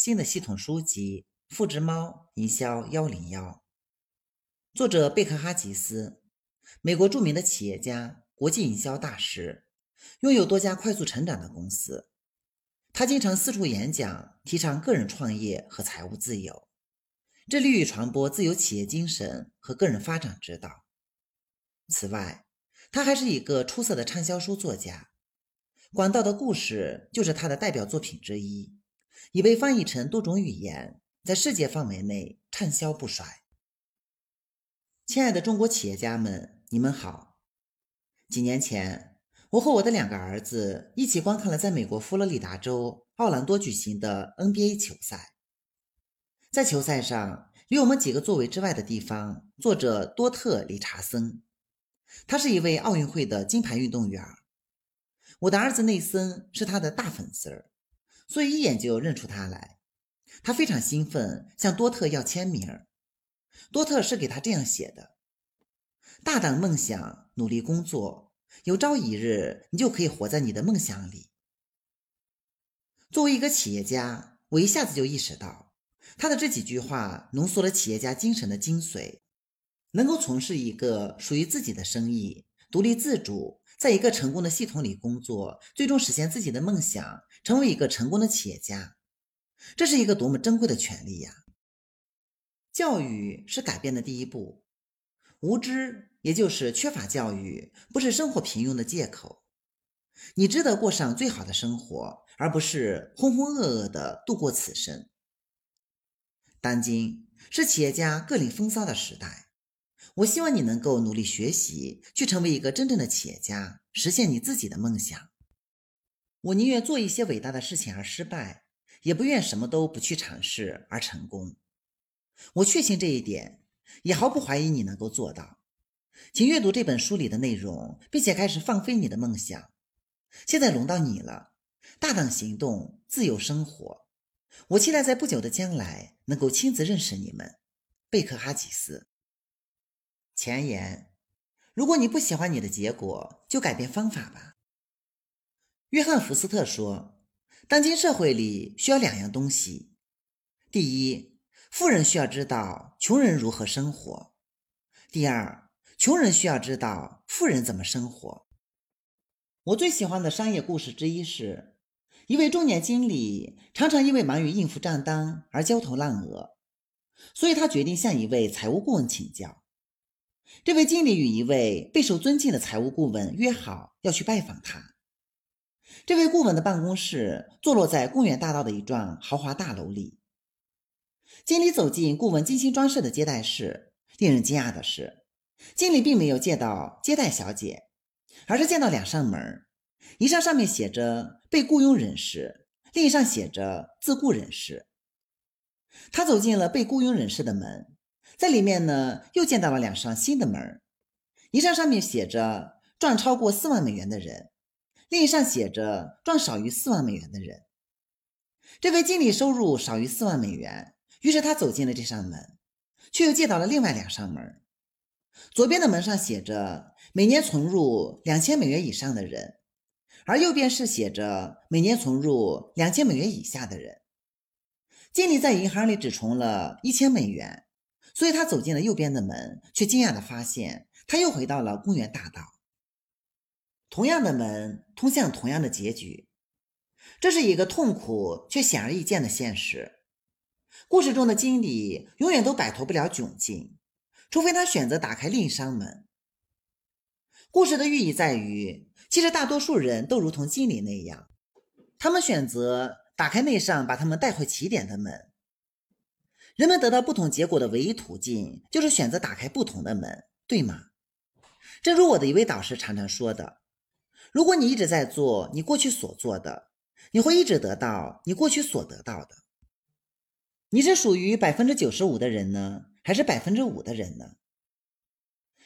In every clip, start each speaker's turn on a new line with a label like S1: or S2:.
S1: 新的系统书籍《复制猫营销幺零幺》，作者贝克哈吉斯，美国著名的企业家、国际营销大师，拥有多家快速成长的公司。他经常四处演讲，提倡个人创业和财务自由，致力于传播自由企业精神和个人发展之道。此外，他还是一个出色的畅销书作家，《管道的故事》就是他的代表作品之一。已被翻译成多种语言，在世界范围内畅销不衰。亲爱的中国企业家们，你们好！几年前，我和我的两个儿子一起观看了在美国佛罗里达州奥兰多举行的 NBA 球赛。在球赛上，离我们几个座位之外的地方坐着多特·理查森，他是一位奥运会的金牌运动员。我的儿子内森是他的大粉丝儿。所以一眼就认出他来，他非常兴奋，向多特要签名。多特是给他这样写的：“大胆梦想，努力工作，有朝一日你就可以活在你的梦想里。”作为一个企业家，我一下子就意识到，他的这几句话浓缩了企业家精神的精髓：能够从事一个属于自己的生意，独立自主。在一个成功的系统里工作，最终实现自己的梦想，成为一个成功的企业家，这是一个多么珍贵的权利呀！教育是改变的第一步，无知也就是缺乏教育，不是生活平庸的借口。你值得过上最好的生活，而不是浑浑噩噩的度过此生。当今是企业家各领风骚的时代。我希望你能够努力学习，去成为一个真正的企业家，实现你自己的梦想。我宁愿做一些伟大的事情而失败，也不愿什么都不去尝试而成功。我确信这一点，也毫不怀疑你能够做到。请阅读这本书里的内容，并且开始放飞你的梦想。现在轮到你了，大胆行动，自由生活。我期待在不久的将来能够亲自认识你们，贝克哈吉斯。前言：如果你不喜欢你的结果，就改变方法吧。约翰·福斯特说：“当今社会里需要两样东西：第一，富人需要知道穷人如何生活；第二，穷人需要知道富人怎么生活。”我最喜欢的商业故事之一是，一位中年经理常常因为忙于应付账单而焦头烂额，所以他决定向一位财务顾问请教。这位经理与一位备受尊敬的财务顾问约好要去拜访他。这位顾问的办公室坐落在公园大道的一幢豪华大楼里。经理走进顾问精心装饰的接待室，令人惊讶的是，经理并没有见到接待小姐，而是见到两扇门，一扇上面写着“被雇佣人士”，另一扇写着“自雇人士”。他走进了被雇佣人士的门。在里面呢，又见到了两扇新的门，一扇上面写着赚超过四万美元的人，另一扇写着赚少于四万美元的人。这位经理收入少于四万美元，于是他走进了这扇门，却又见到了另外两扇门。左边的门上写着每年存入两千美元以上的人，而右边是写着每年存入两千美元以下的人。经理在银行里只存了一千美元。所以他走进了右边的门，却惊讶地发现，他又回到了公园大道。同样的门通向同样的结局，这是一个痛苦却显而易见的现实。故事中的经理永远都摆脱不了窘境，除非他选择打开另一扇门。故事的寓意在于，其实大多数人都如同经理那样，他们选择打开那扇把他们带回起点的门。人们得到不同结果的唯一途径，就是选择打开不同的门，对吗？正如我的一位导师常常说的：“如果你一直在做你过去所做的，你会一直得到你过去所得到的。”你是属于百分之九十五的人呢，还是百分之五的人呢？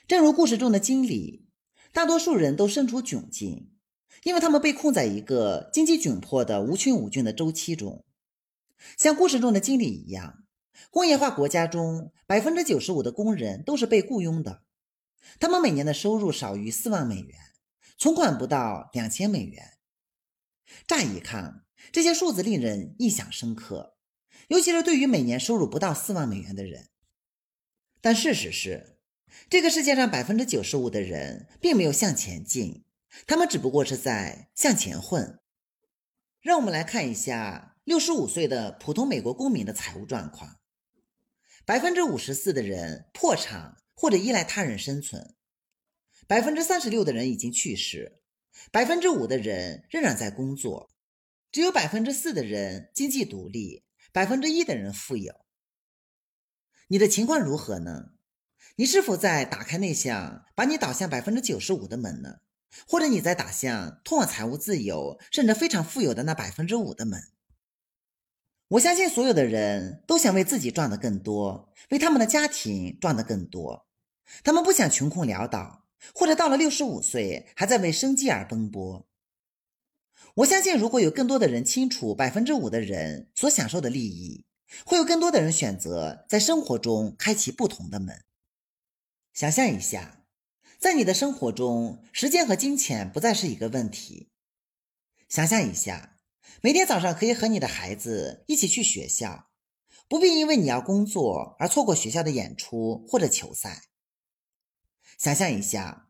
S1: 正如故事中的经理，大多数人都身处窘境，因为他们被困在一个经济窘迫的无穷无尽的周期中，像故事中的经理一样。工业化国家中，百分之九十五的工人都是被雇佣的，他们每年的收入少于四万美元，存款不到两千美元。乍一看，这些数字令人印象深刻，尤其是对于每年收入不到四万美元的人。但事实是，这个世界上百分之九十五的人并没有向前进，他们只不过是在向前混。让我们来看一下六十五岁的普通美国公民的财务状况：百分之五十四的人破产或者依赖他人生存，百分之三十六的人已经去世，百分之五的人仍然在工作，只有百分之四的人经济独立，百分之一的人富有。你的情况如何呢？你是否在打开那扇把你导向百分之九十五的门呢？或者你在打向通往财务自由甚至非常富有的那百分之五的门？我相信所有的人都想为自己赚得更多，为他们的家庭赚得更多。他们不想穷困潦倒，或者到了六十五岁还在为生计而奔波。我相信，如果有更多的人清楚百分之五的人所享受的利益。会有更多的人选择在生活中开启不同的门。想象一下，在你的生活中，时间和金钱不再是一个问题。想象一下，每天早上可以和你的孩子一起去学校，不必因为你要工作而错过学校的演出或者球赛。想象一下，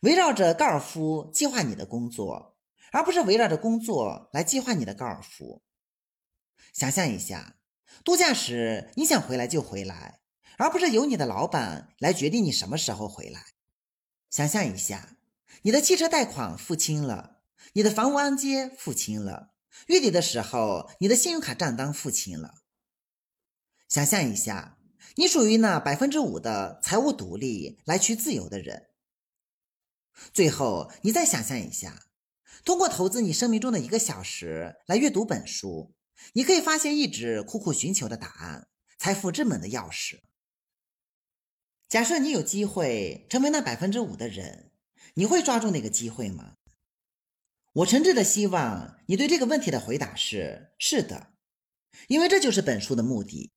S1: 围绕着高尔夫计划你的工作，而不是围绕着工作来计划你的高尔夫。想象一下。度假时，你想回来就回来，而不是由你的老板来决定你什么时候回来。想象一下，你的汽车贷款付清了，你的房屋按揭付清了，月底的时候，你的信用卡账单付清了。想象一下，你属于那百分之五的财务独立、来去自由的人。最后，你再想象一下，通过投资你生命中的一个小时来阅读本书。你可以发现一直苦苦寻求的答案，财富之门的钥匙。假设你有机会成为那百分之五的人，你会抓住那个机会吗？我诚挚的希望你对这个问题的回答是是的，因为这就是本书的目的。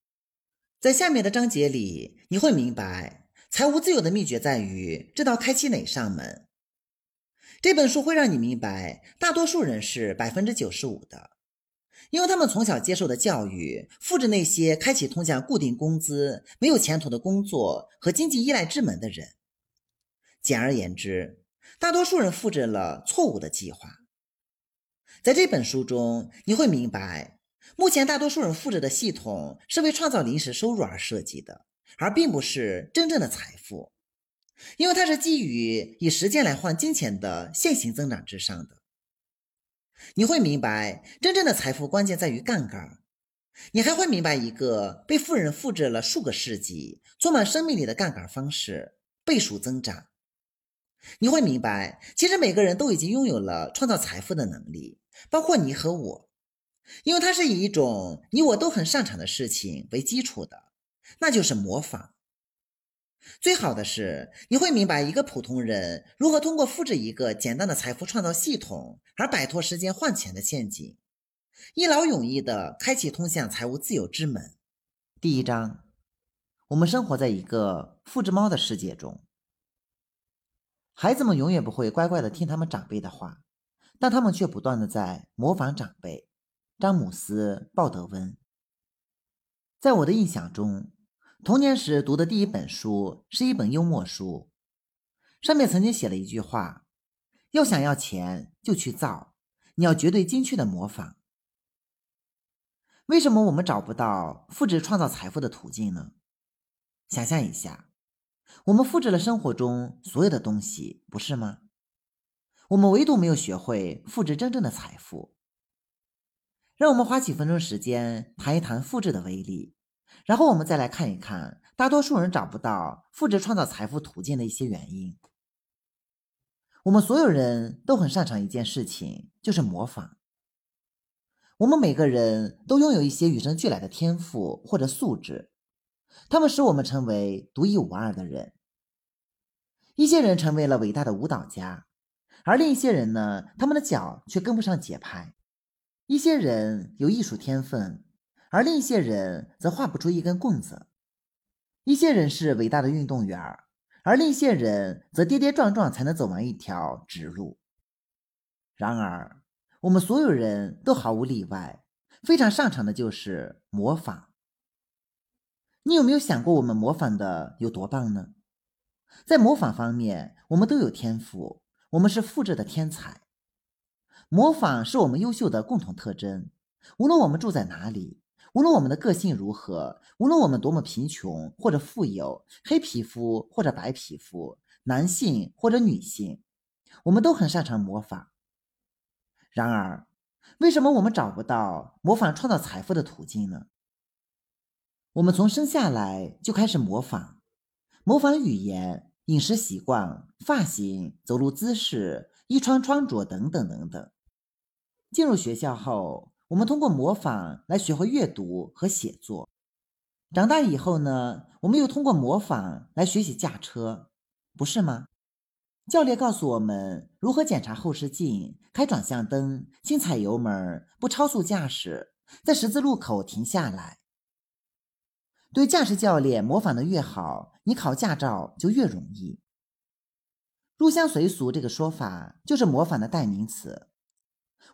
S1: 在下面的章节里，你会明白财务自由的秘诀在于知道开启哪扇门。这本书会让你明白，大多数人是百分之九十五的。因为他们从小接受的教育，复制那些开启通向固定工资、没有前途的工作和经济依赖之门的人。简而言之，大多数人复制了错误的计划。在这本书中，你会明白，目前大多数人复制的系统是为创造临时收入而设计的，而并不是真正的财富，因为它是基于以时间来换金钱的线性增长之上的。你会明白，真正的财富关键在于杠杆。你还会明白一个被富人复制了数个世纪、充满生命力的杠杆方式——倍数增长。你会明白，其实每个人都已经拥有了创造财富的能力，包括你和我，因为它是以一种你我都很擅长的事情为基础的，那就是模仿。最好的是，你会明白一个普通人如何通过复制一个简单的财富创造系统而摆脱时间换钱的陷阱，一劳永逸地开启通向财务自由之门。第一章，我们生活在一个复制猫的世界中，孩子们永远不会乖乖地听他们长辈的话，但他们却不断地在模仿长辈。詹姆斯·鲍德温，在我的印象中。童年时读的第一本书是一本幽默书，上面曾经写了一句话：“要想要钱，就去造，你要绝对精确的模仿。”为什么我们找不到复制创造财富的途径呢？想象一下，我们复制了生活中所有的东西，不是吗？我们唯独没有学会复制真正的财富。让我们花几分钟时间谈一谈复制的威力。然后我们再来看一看，大多数人找不到复制创造财富途径的一些原因。我们所有人都很擅长一件事情，就是模仿。我们每个人都拥有一些与生俱来的天赋或者素质，他们使我们成为独一无二的人。一些人成为了伟大的舞蹈家，而另一些人呢，他们的脚却跟不上节拍。一些人有艺术天分。而另一些人则画不出一根棍子，一些人是伟大的运动员，而另一些人则跌跌撞撞才能走完一条直路。然而，我们所有人都毫无例外，非常擅长的就是模仿。你有没有想过，我们模仿的有多棒呢？在模仿方面，我们都有天赋，我们是复制的天才。模仿是我们优秀的共同特征。无论我们住在哪里，无论我们的个性如何，无论我们多么贫穷或者富有，黑皮肤或者白皮肤，男性或者女性，我们都很擅长模仿。然而，为什么我们找不到模仿创造财富的途径呢？我们从生下来就开始模仿，模仿语言、饮食习惯、发型、走路姿势、衣穿穿着等等等等。进入学校后，我们通过模仿来学会阅读和写作。长大以后呢，我们又通过模仿来学习驾车，不是吗？教练告诉我们如何检查后视镜、开转向灯、轻踩油门、不超速驾驶、在十字路口停下来。对驾驶教练模仿的越好，你考驾照就越容易。入乡随俗这个说法就是模仿的代名词。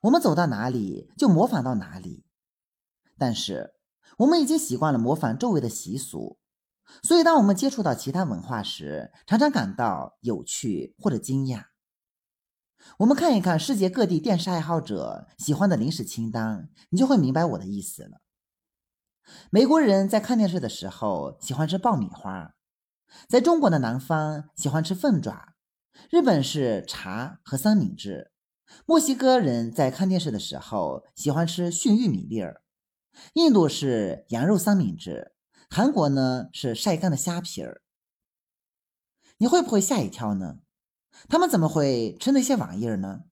S1: 我们走到哪里就模仿到哪里，但是我们已经习惯了模仿周围的习俗，所以当我们接触到其他文化时，常常感到有趣或者惊讶。我们看一看世界各地电视爱好者喜欢的零食清单，你就会明白我的意思了。美国人在看电视的时候喜欢吃爆米花，在中国的南方喜欢吃凤爪，日本是茶和三明治。墨西哥人在看电视的时候喜欢吃熏玉米粒儿，印度是羊肉三明治，韩国呢是晒干的虾皮儿。你会不会吓一跳呢？他们怎么会吃那些玩意儿呢？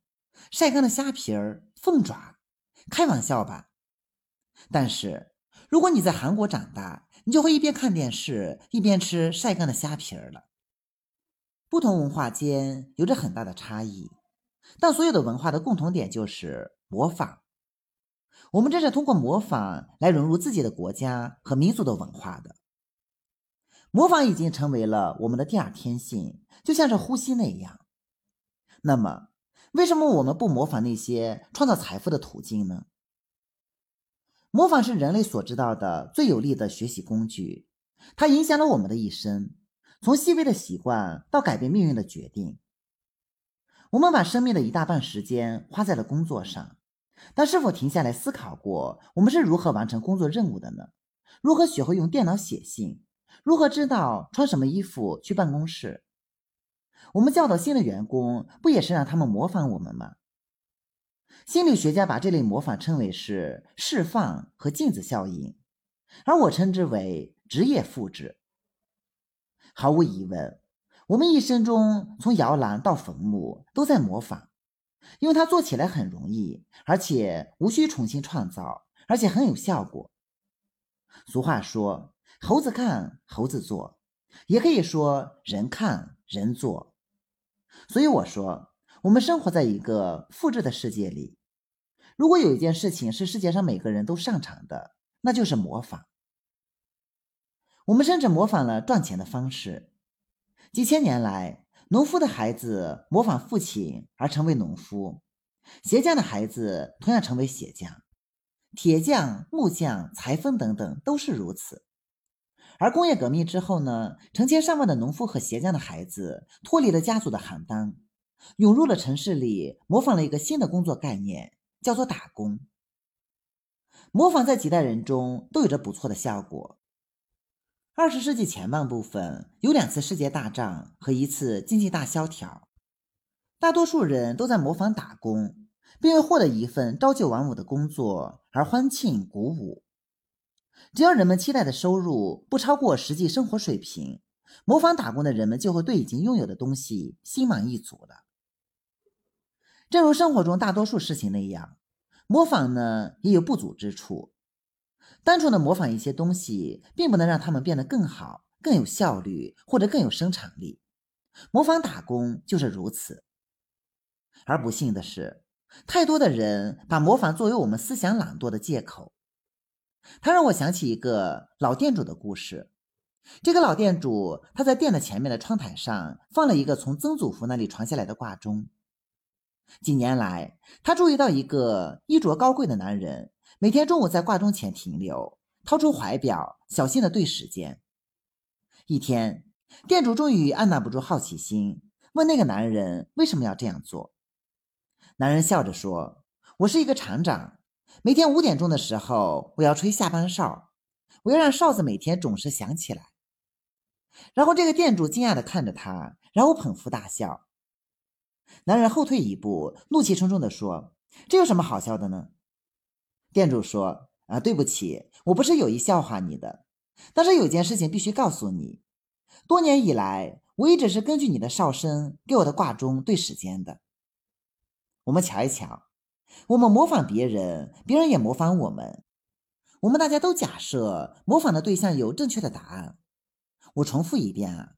S1: 晒干的虾皮儿、凤爪，开玩笑吧？但是如果你在韩国长大，你就会一边看电视一边吃晒干的虾皮儿了。不同文化间有着很大的差异。但所有的文化的共同点就是模仿。我们正是通过模仿来融入自己的国家和民族的文化的。模仿已经成为了我们的第二天性，就像是呼吸那样。那么，为什么我们不模仿那些创造财富的途径呢？模仿是人类所知道的最有力的学习工具，它影响了我们的一生，从细微的习惯到改变命运的决定。我们把生命的一大半时间花在了工作上，但是否停下来思考过我们是如何完成工作任务的呢？如何学会用电脑写信？如何知道穿什么衣服去办公室？我们教导新的员工，不也是让他们模仿我们吗？心理学家把这类模仿称为是释放和镜子效应，而我称之为职业复制。毫无疑问。我们一生中，从摇篮到坟墓，都在模仿，因为它做起来很容易，而且无需重新创造，而且很有效果。俗话说：“猴子看，猴子做”，也可以说“人看，人做”。所以我说，我们生活在一个复制的世界里。如果有一件事情是世界上每个人都擅长的，那就是模仿。我们甚至模仿了赚钱的方式。几千年来，农夫的孩子模仿父亲而成为农夫，鞋匠的孩子同样成为鞋匠，铁匠、木匠、裁缝等等都是如此。而工业革命之后呢，成千上万的农夫和鞋匠的孩子脱离了家族的行当，涌入了城市里，模仿了一个新的工作概念，叫做打工。模仿在几代人中都有着不错的效果。二十世纪前半部分有两次世界大战和一次经济大萧条，大多数人都在模仿打工，并为获得一份朝九晚五的工作而欢庆鼓舞。只要人们期待的收入不超过实际生活水平，模仿打工的人们就会对已经拥有的东西心满意足了。正如生活中大多数事情那样，模仿呢也有不足之处。单纯的模仿一些东西，并不能让他们变得更好、更有效率或者更有生产力。模仿打工就是如此。而不幸的是，太多的人把模仿作为我们思想懒惰的借口。他让我想起一个老店主的故事。这个老店主他在店的前面的窗台上放了一个从曾祖父那里传下来的挂钟。几年来，他注意到一个衣着高贵的男人。每天中午在挂钟前停留，掏出怀表，小心的对时间。一天，店主终于按捺不住好奇心，问那个男人为什么要这样做。男人笑着说：“我是一个厂长，每天五点钟的时候，我要吹下班哨，我要让哨子每天准时响起来。”然后这个店主惊讶的看着他，然后捧腹大笑。男人后退一步，怒气冲冲的说：“这有什么好笑的呢？”店主说：“啊，对不起，我不是有意笑话你的，但是有件事情必须告诉你。多年以来，我一直是根据你的哨声给我的挂钟对时间的。我们瞧一瞧，我们模仿别人，别人也模仿我们。我们大家都假设模仿的对象有正确的答案。我重复一遍啊，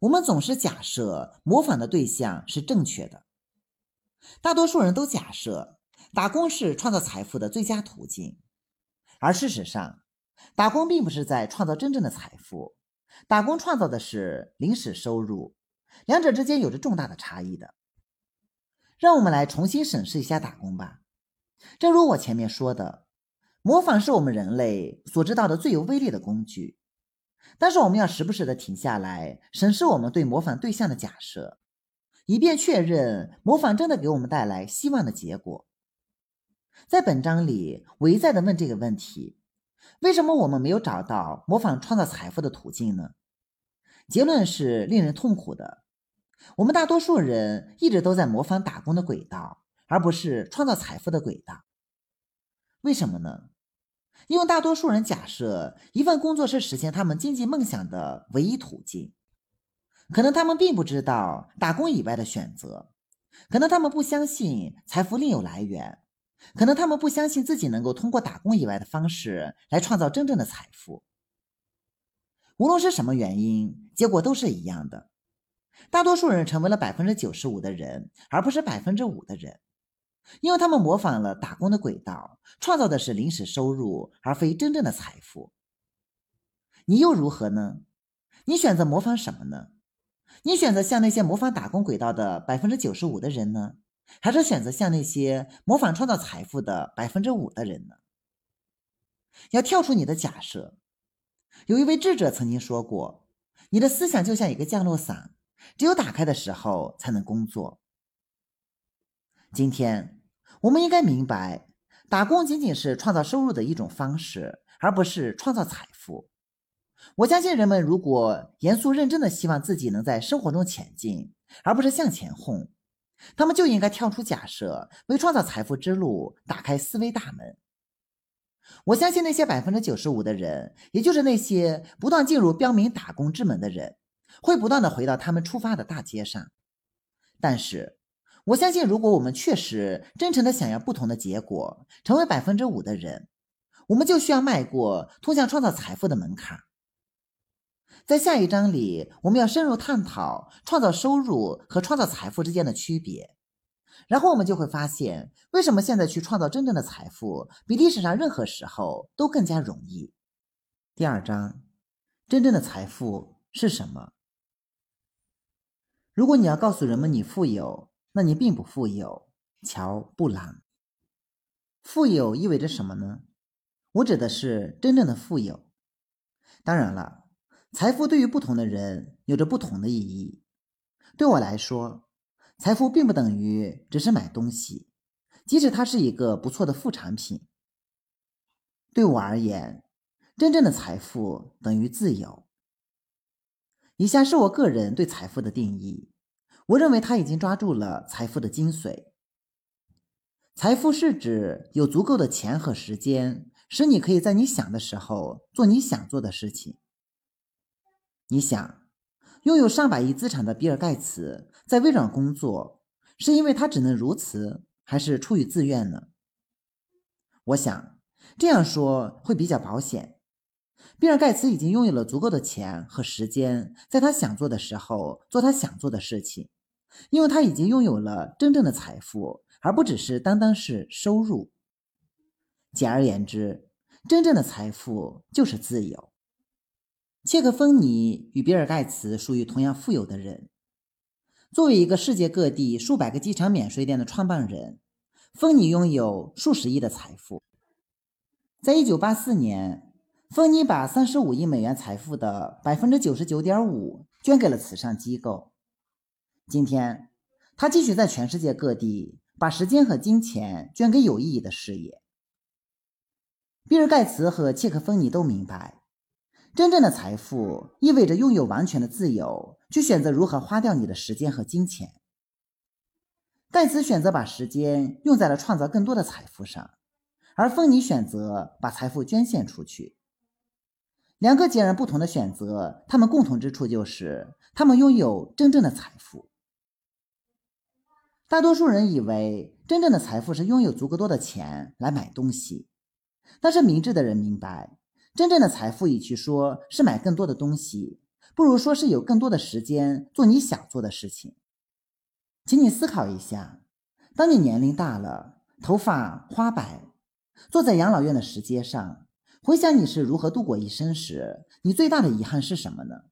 S1: 我们总是假设模仿的对象是正确的。大多数人都假设。”打工是创造财富的最佳途径，而事实上，打工并不是在创造真正的财富，打工创造的是临时收入，两者之间有着重大的差异的。让我们来重新审视一下打工吧。正如我前面说的，模仿是我们人类所知道的最有威力的工具，但是我们要时不时的停下来审视我们对模仿对象的假设，以便确认模仿真的给我们带来希望的结果。在本章里，我一再的问这个问题：为什么我们没有找到模仿创造财富的途径呢？结论是令人痛苦的。我们大多数人一直都在模仿打工的轨道，而不是创造财富的轨道。为什么呢？因为大多数人假设一份工作是实现他们经济梦想的唯一途径，可能他们并不知道打工以外的选择，可能他们不相信财富另有来源。可能他们不相信自己能够通过打工以外的方式来创造真正的财富。无论是什么原因，结果都是一样的。大多数人成为了百分之九十五的人，而不是百分之五的人，因为他们模仿了打工的轨道，创造的是临时收入，而非真正的财富。你又如何呢？你选择模仿什么呢？你选择像那些模仿打工轨道的百分之九十五的人呢？还是选择像那些模仿创造财富的百分之五的人呢？要跳出你的假设。有一位智者曾经说过：“你的思想就像一个降落伞，只有打开的时候才能工作。”今天我们应该明白，打工仅仅是创造收入的一种方式，而不是创造财富。我相信人们如果严肃认真的希望自己能在生活中前进，而不是向前轰。他们就应该跳出假设，为创造财富之路打开思维大门。我相信那些百分之九十五的人，也就是那些不断进入标明打工之门的人，会不断的回到他们出发的大街上。但是，我相信，如果我们确实真诚的想要不同的结果，成为百分之五的人，我们就需要迈过通向创造财富的门槛。在下一章里，我们要深入探讨创造收入和创造财富之间的区别，然后我们就会发现，为什么现在去创造真正的财富，比历史上任何时候都更加容易。第二章，真正的财富是什么？如果你要告诉人们你富有，那你并不富有。乔布朗。富有意味着什么呢？我指的是真正的富有。当然了。财富对于不同的人有着不同的意义。对我来说，财富并不等于只是买东西，即使它是一个不错的副产品。对我而言，真正的财富等于自由。以下是我个人对财富的定义。我认为他已经抓住了财富的精髓。财富是指有足够的钱和时间，使你可以在你想的时候做你想做的事情。你想，拥有上百亿资产的比尔·盖茨在微软工作，是因为他只能如此，还是出于自愿呢？我想这样说会比较保险。比尔·盖茨已经拥有了足够的钱和时间，在他想做的时候做他想做的事情，因为他已经拥有了真正的财富，而不只是单单是收入。简而言之，真正的财富就是自由。切克芬尼与比尔·盖茨属于同样富有的人。作为一个世界各地数百个机场免税店的创办人，芬尼拥有数十亿的财富。在一九八四年，芬尼把三十五亿美元财富的百分之九十九点五捐给了慈善机构。今天，他继续在全世界各地把时间和金钱捐给有意义的事业。比尔·盖茨和切克·芬尼都明白，真正的财富意味着拥有完全的自由，去选择如何花掉你的时间和金钱。盖茨选择把时间用在了创造更多的财富上。而芬妮选择把财富捐献出去。两个截然不同的选择，他们共同之处就是他们拥有真正的财富。大多数人以为真正的财富是拥有足够多的钱来买东西，但是明智的人明白，真正的财富与其说是买更多的东西，不如说是有更多的时间做你想做的事情。请你思考一下，当你年龄大了，头发花白。坐在养老院的石阶上，回想你是如何度过一生时，你最大的遗憾是什么呢？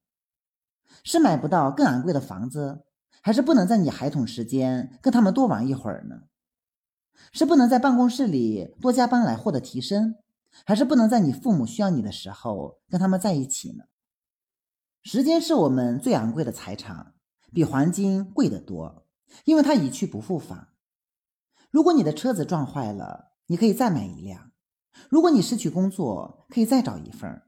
S1: 是买不到更昂贵的房子，还是不能在你孩童时间跟他们多玩一会儿呢？是不能在办公室里多加班来获得提升，还是不能在你父母需要你的时候跟他们在一起呢？时间是我们最昂贵的财产，比黄金贵得多，因为它一去不复返。如果你的车子撞坏了，你可以再买一辆。如果你失去工作，可以再找一份。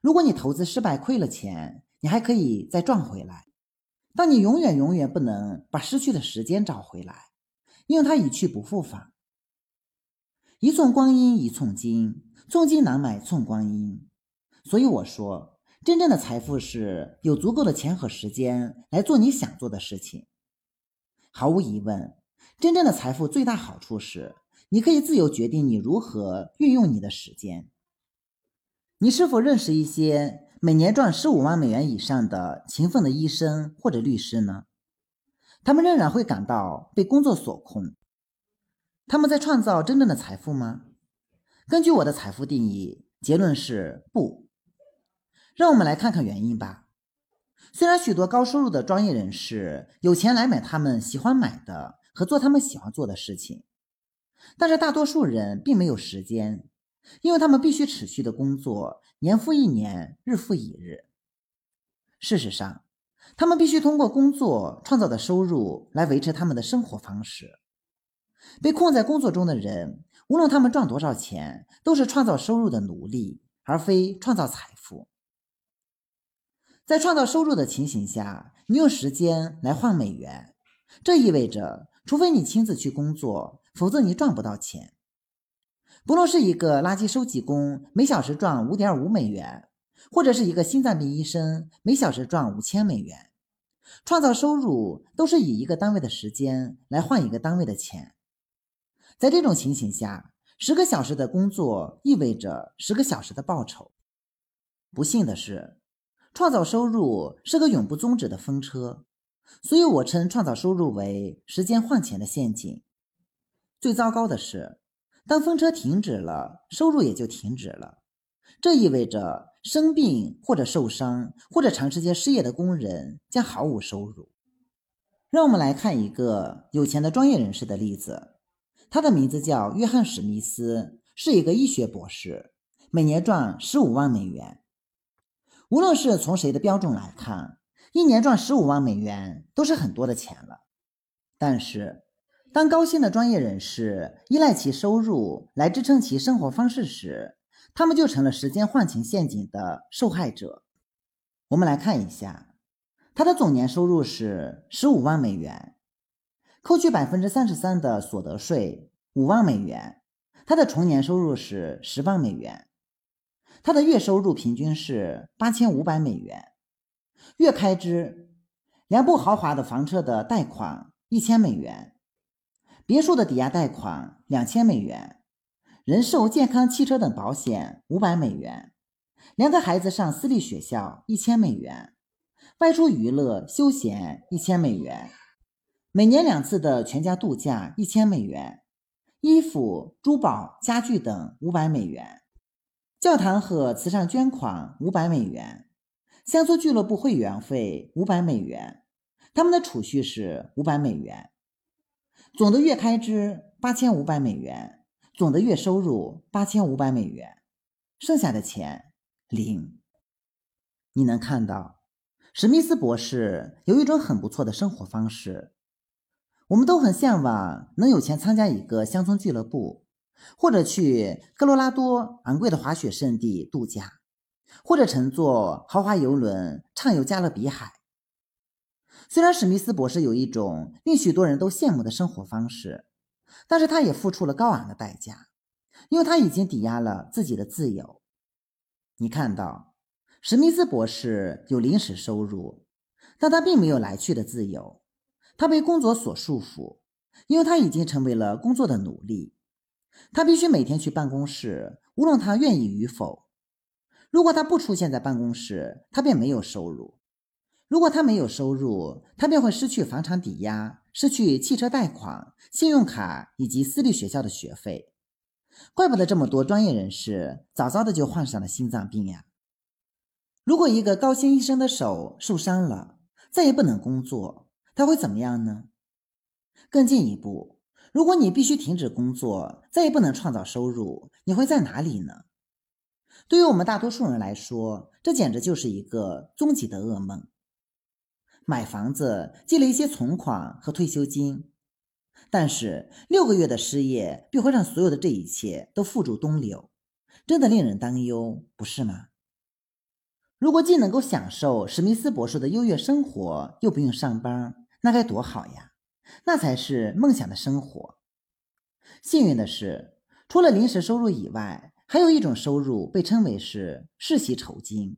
S1: 如果你投资失败亏了钱，你还可以再赚回来。但你永远永远不能把失去的时间找回来，因为它一去不复返。一寸光阴一寸金，寸金难买寸光阴。所以我说，真正的财富是有足够的钱和时间来做你想做的事情。毫无疑问，真正的财富最大好处是。你可以自由决定你如何运用你的时间。你是否认识一些每年赚十五万美元以上的勤奋的医生或者律师呢？他们仍然会感到被工作所控。他们在创造真正的财富吗？根据我的财富定义，结论是不。让我们来看看原因吧。虽然许多高收入的专业人士有钱来买他们喜欢买的和做他们喜欢做的事情。但是大多数人并没有时间，因为他们必须持续的工作，年复一年，日复一日。事实上，他们必须通过工作创造的收入来维持他们的生活方式。被困在工作中的人，无论他们赚多少钱，都是创造收入的奴隶，而非创造财富。在创造收入的情形下，你用时间来换美元，这意味着，除非你亲自去工作。否则你赚不到钱。不论是一个垃圾收集工，每小时赚五点五美元，或者是一个心脏病医生，每小时赚五千美元，创造收入都是以一个单位的时间来换一个单位的钱。在这种情形下，十个小时的工作意味着十个小时的报酬。不幸的是，创造收入是个永不终止的风车，所以我称创造收入为时间换钱的陷阱。最糟糕的是，当风车停止了，收入也就停止了。这意味着生病或者受伤或者长时间失业的工人将毫无收入。让我们来看一个有钱的专业人士的例子，他的名字叫约翰·史密斯，是一个医学博士，每年赚十五万美元。无论是从谁的标准来看，一年赚十五万美元都是很多的钱了。但是，当高薪的专业人士依赖其收入来支撑其生活方式时，他们就成了时间换钱陷阱的受害者。我们来看一下，他的总年收入是十五万美元，扣去百分之三十三的所得税，五万美元，他的纯年收入是十万美元，他的月收入平均是八千五百美元，月开支两部豪华的房车的贷款一千美元。别墅的抵押贷款两千美元，人寿、健康、汽车等保险五百美元，两个孩子上私立学校一千美元，外出娱乐休闲一千美元，每年两次的全家度假一千美元，衣服、珠宝、家具等五百美元，教堂和慈善捐款五百美元，乡村俱乐部会员费五百美元，他们的储蓄是五百美元。总的月开支八千五百美元，总的月收入八千五百美元，剩下的钱零。你能看到，史密斯博士有一种很不错的生活方式。我们都很向往能有钱参加一个乡村俱乐部，或者去科罗拉多昂贵的滑雪胜地度假，或者乘坐豪华游轮畅游加勒比海。虽然史密斯博士有一种令许多人都羡慕的生活方式，但是他也付出了高昂的代价，因为他已经抵押了自己的自由。你看到，史密斯博士有临时收入，但他并没有来去的自由。他被工作所束缚，因为他已经成为了工作的奴隶。他必须每天去办公室，无论他愿意与否。如果他不出现在办公室，他便没有收入。如果他没有收入，他便会失去房产抵押，失去汽车贷款、信用卡以及私立学校的学费。怪不得这么多专业人士早早的就患上了心脏病呀！如果一个高薪医生的手受伤了，再也不能工作。他会怎么样呢？更进一步，如果你必须停止工作，再也不能创造收入，你会在哪里呢？对于我们大多数人来说，这简直就是一个终极的噩梦。买房子，积累一些存款和退休金，但是六个月的失业便会让所有的这一切都付诸东流，真的令人担忧，不是吗？如果既能够享受史密斯博士的优越生活，又不用上班，那该多好呀！那才是梦想的生活。幸运的是，除了临时收入以外，还有一种收入被称为是世袭酬金。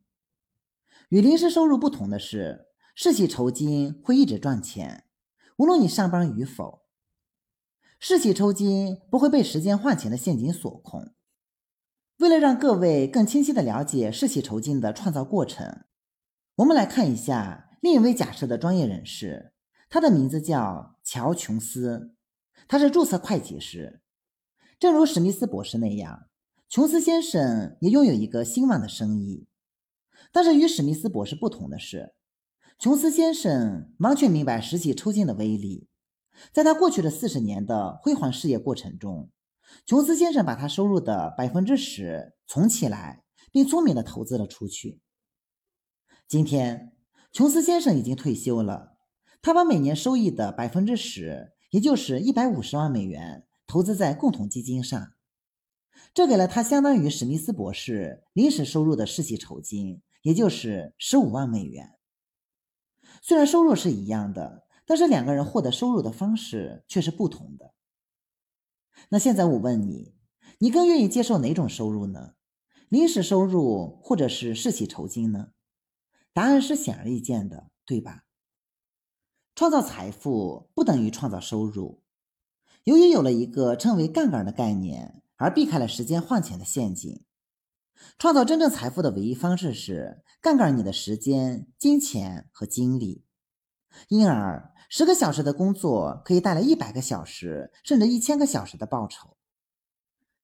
S1: 与临时收入不同的是，世袭酬金会一直赚钱，无论你上班与否。世袭酬金不会被时间换钱的陷阱所控。为了让各位更清晰地了解世袭酬金的创造过程，我们来看一下另一位假设的专业人士。他的名字叫乔·琼斯，他是注册会计师。正如史密斯博士那样，琼斯先生也拥有一个兴旺的生意。但是与史密斯博士不同的是，琼斯先生完全明白实习抽筋的威力。在他过去的四十年的辉煌事业过程中，琼斯先生把他收入的百分之十存起来，并聪明地投资了出去。今天，琼斯先生已经退休了。他把每年收益的百分之十，也就是一百五十万美元，投资在共同基金上，这给了他相当于史密斯博士临时收入的世袭酬金，也就是十五万美元。虽然收入是一样的，但是两个人获得收入的方式却是不同的。那现在我问你，你更愿意接受哪种收入呢？临时收入或者是世袭酬金呢？答案是显而易见的，对吧？创造财富不等于创造收入。由于有了一个称为杠杆的概念，而避开了时间换钱的陷阱。创造真正财富的唯一方式是杠杆你的时间、金钱和精力。因而，十个小时的工作可以带来一百个小时甚至一千个小时的报酬。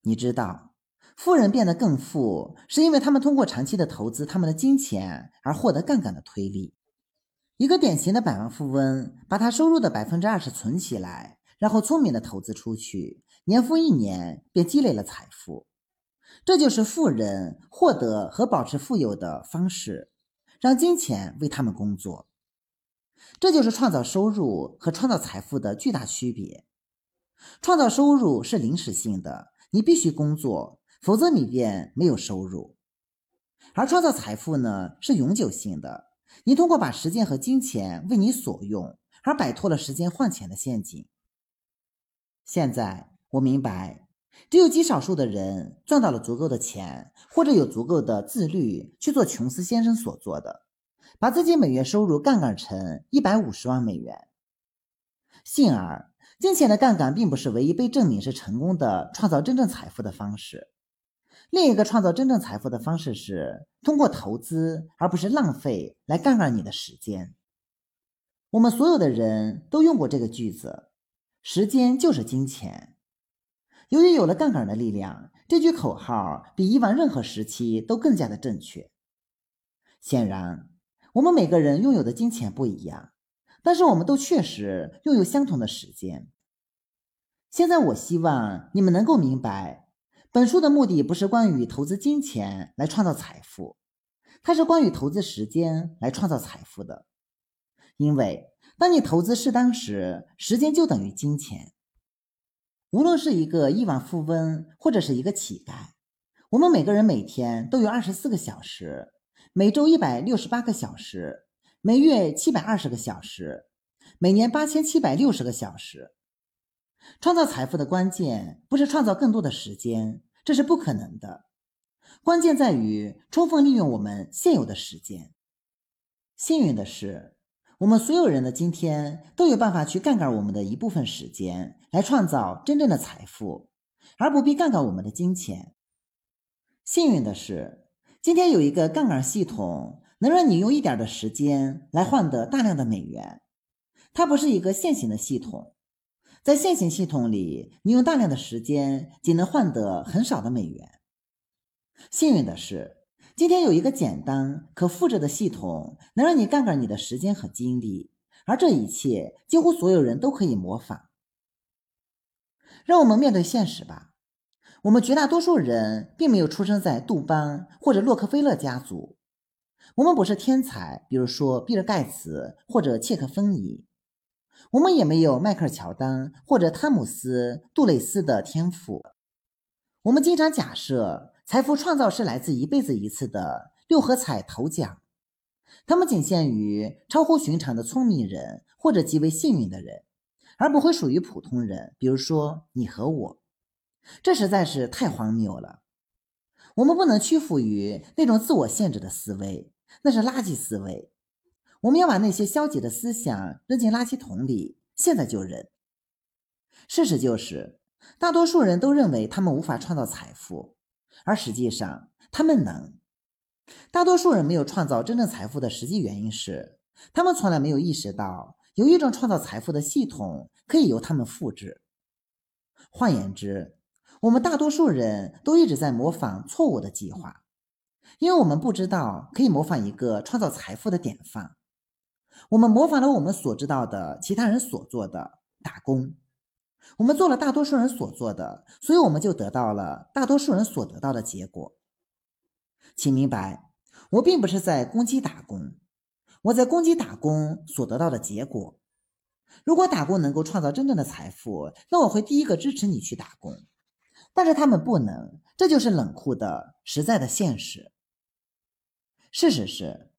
S1: 你知道，富人变得更富，是因为他们通过长期的投资他们的金钱而获得杠杆的推力。一个典型的百万富翁，把他收入的百分之二十存起来，然后聪明的投资出去，年复一年便积累了财富。这就是富人获得和保持富有的方式，让金钱为他们工作。这就是创造收入和创造财富的巨大区别。创造收入是临时性的，你必须工作，否则你便没有收入；而创造财富呢，是永久性的。你通过把时间和金钱为你所用，而摆脱了时间换钱的陷阱。现在我明白，只有极少数的人赚到了足够的钱，或者有足够的自律去做琼斯先生所做的，把自己每月收入杠杆成一百五十万美元。幸而，金钱的杠杆并不是唯一被证明是成功的创造真正财富的方式。另一个创造真正财富的方式是通过投资，而不是浪费来杠杆你的时间。我们所有的人都用过这个句子：“时间就是金钱。”由于有了杠杆的力量，这句口号比以往任何时期都更加的正确。显然，我们每个人拥有的金钱不一样，但是我们都确实拥有相同的时间。现在我希望你们能够明白，本书的目的不是关于投资金钱来创造财富，它是关于投资时间来创造财富的。因为当你投资适当时，时间就等于金钱。无论是一个亿万富翁，或者是一个乞丐，我们每个人每天都有二十四个小时，每周一百六十八个小时，每月七百二十个小时，每年八千七百六十个小时。创造财富的关键不是创造更多的时间，这是不可能的。关键在于充分利用我们现有的时间。幸运的是。我们所有人的今天都有办法去杠杆我们的一部分时间，来创造真正的财富，而不必杠杆我们的金钱。幸运的是，今天有一个杠杆系统，能让你用一点的时间来换得大量的美元。它不是一个现行的系统，在线性系统里，你用大量的时间仅能换得很少的美元。幸运的是。今天有一个简单可复制的系统，能让你杠杆你的时间和精力，而这一切几乎所有人都可以模仿。让我们面对现实吧，我们绝大多数人并没有出生在杜邦或者洛克菲勒家族，我们不是天才，比如说比尔盖茨或者切克芬尼，我们也没有迈克尔乔丹或者汤姆斯杜蕾斯的天赋。我们经常假设。财富创造是来自一辈子一次的六合彩头奖，它们仅限于超乎寻常的聪明人或者极为幸运的人，而不会属于普通人，比如说你和我。这实在是太荒谬了。我们不能屈服于那种自我限制的思维，那是垃圾思维。我们要把那些消极的思想扔进垃圾桶里，现在就扔。事实就是，大多数人都认为他们无法创造财富。而实际上，他们能。大多数人没有创造真正财富的实际原因是，他们从来没有意识到有一种创造财富的系统可以由他们复制。换言之，我们大多数人都一直在模仿错误的计划，因为我们不知道可以模仿一个创造财富的典范。我们模仿了我们所知道的其他人所做的打工。我们做了大多数人所做的，所以我们就得到了大多数人所得到的结果。请明白，我并不是在攻击打工，我在攻击打工所得到的结果。如果打工能够创造真正的财富，那我会第一个支持你去打工。但是他们不能，这就是冷酷的、实在的现实。事实是，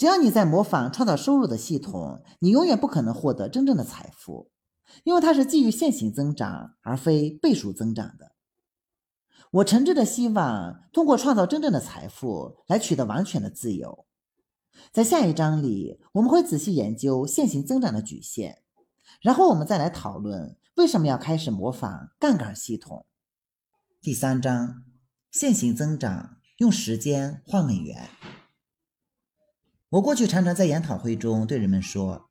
S1: 只要你在模仿创造收入的系统，你永远不可能获得真正的财富。因为它是基于线性增长而非倍数增长的。我诚挚的希望通过创造真正的财富来取得完全的自由。在下一章里，我们会仔细研究线性增长的局限，然后我们再来讨论为什么要开始模仿杠杆系统。第三章：线性增长用时间换美元。我过去常常在研讨会中对人们说。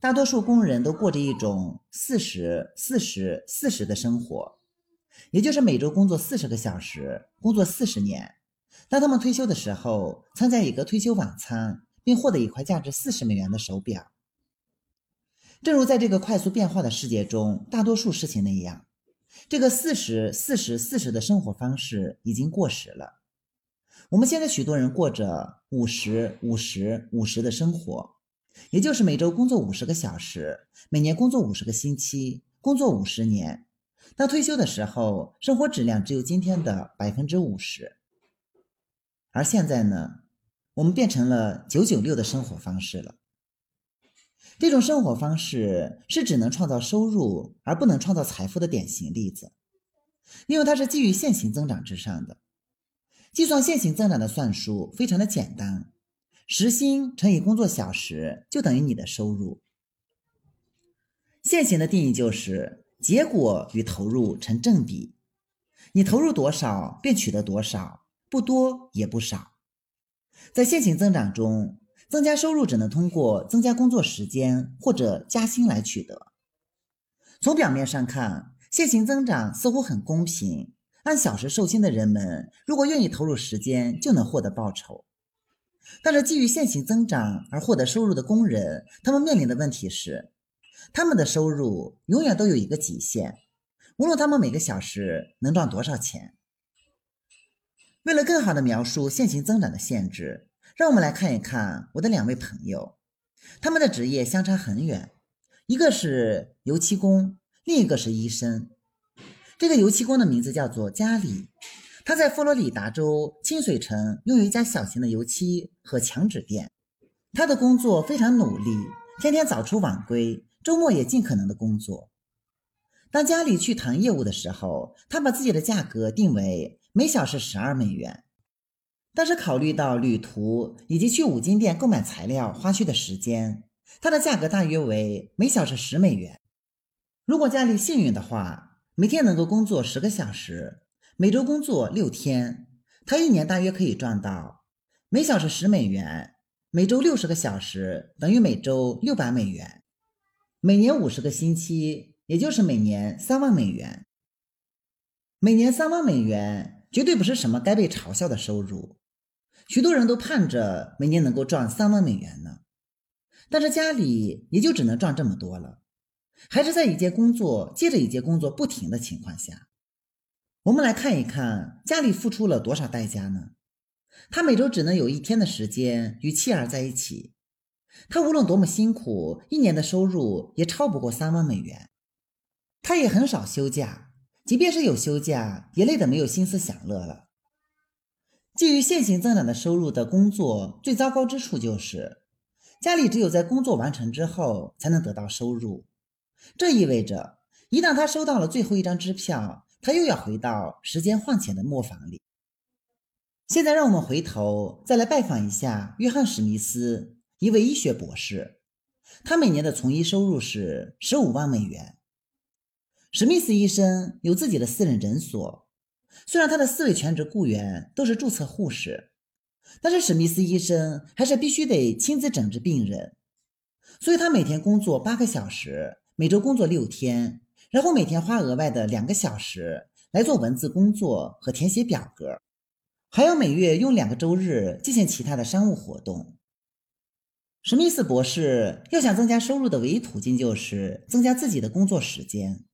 S1: 大多数工人都过着一种四十四十四十的生活，也就是每周工作四十个小时，工作四十年。当他们退休的时候，参加一个退休晚餐，并获得一块价值四十美元的手表。正如在这个快速变化的世界中，大多数事情那样，这个四十四十四十的生活方式已经过时了。我们现在许多人过着五十五十五十的生活。也就是每周工作五十个小时，每年工作五十个星期，工作五十年。到退休的时候，生活质量只有今天的百分之五十。而现在呢，我们变成了九九六的生活方式了。这种生活方式是只能创造收入而不能创造财富的典型例子，因为它是基于线性增长之上的。计算线性增长的算术非常的简单。时薪乘以工作小时就等于你的收入。线性的定义就是结果与投入成正比，你投入多少便取得多少，不多也不少。在线性增长中，增加收入只能通过增加工作时间或者加薪来取得。从表面上看，线性增长似乎很公平，按小时受薪的人们如果愿意投入时间，就能获得报酬。但是，基于线性增长而获得收入的工人，他们面临的问题是，他们的收入永远都有一个极限。无论他们每个小时能赚多少钱。为了更好的描述线性增长的限制，让我们来看一看我的两位朋友，他们的职业相差很远，一个是油漆工，另一个是医生。这个油漆工的名字叫做加里，他在佛罗里达州清水城拥有一家小型的油漆和墙纸店。他的工作非常努力，天天早出晚归，周末也尽可能的工作。当家里去谈业务的时候，他把自己的价格定为每小时十二美元。但是考虑到旅途以及去五金店购买材料花去的时间，他的价格大约为每小时十美元。如果家里幸运的话，每天能够工作十个小时，每周工作六天，他一年大约可以赚到每小时十美元，每周六十个小时等于每周六百美元，每年五十个星期，也就是每年三万美元。每年三万美元绝对不是什么该被嘲笑的收入，许多人都盼着每年能够赚三万美元呢，但是家里也就只能赚这么多了。还是在一节工作接着一节工作不停的情况下，我们来看一看家里付出了多少代价呢？他每周只能有一天的时间与妻儿在一起，他无论多么辛苦，一年的收入也超不过三万美元。他也很少休假，即便是有休假，也累得没有心思享乐了。基于线性增长的收入的工作，最糟糕之处就是，家里只有在工作完成之后才能得到收入。这意味着，一旦他收到了最后一张支票，他又要回到时间换钱的磨坊里。现在，让我们回头再来拜访一下约翰·史密斯，一位医学博士。他每年的从医收入是十五万美元。史密斯医生有自己的私人诊所，虽然他的四位全职雇员都是注册护士，但是史密斯医生还是必须得亲自诊治病人，所以他每天工作八个小时。每周工作六天，然后每天花额外的两个小时来做文字工作和填写表格，还要每月用两个周日进行其他的商务活动。史密斯博士要想增加收入的唯一途径就是增加自己的工作时间，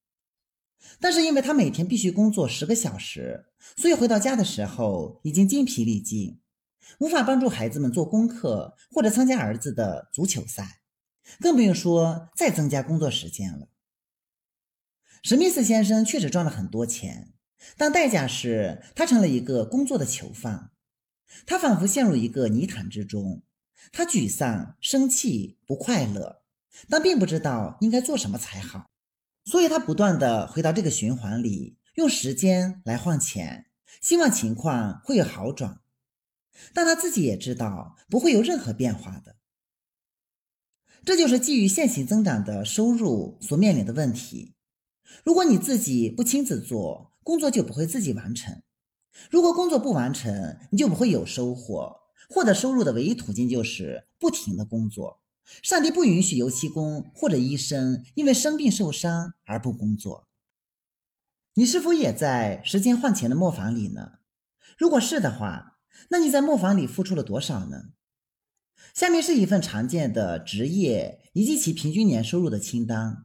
S1: 但是因为他每天必须工作十个小时，所以回到家的时候已经精疲力尽，无法帮助孩子们做功课或者参加儿子的足球赛。更不用说再增加工作时间了。史密斯先生确实赚了很多钱，但代价是他成了一个工作的囚犯。他仿佛陷入一个泥潭之中，他沮丧、生气、不快乐，但并不知道应该做什么才好。所以他不断的回到这个循环里，用时间来换钱，希望情况会有好转。但他自己也知道不会有任何变化的。这就是基于线性增长的收入所面临的问题。如果你自己不亲自做，工作就不会自己完成；如果工作不完成，你就不会有收获。获得收入的唯一途径就是不停的工作。上帝不允许油漆工或者医生因为生病受伤而不工作。你是否也在时间换钱的磨坊里呢？如果是的话，那你在磨坊里付出了多少呢？下面是一份常见的职业以及其平均年收入的清单，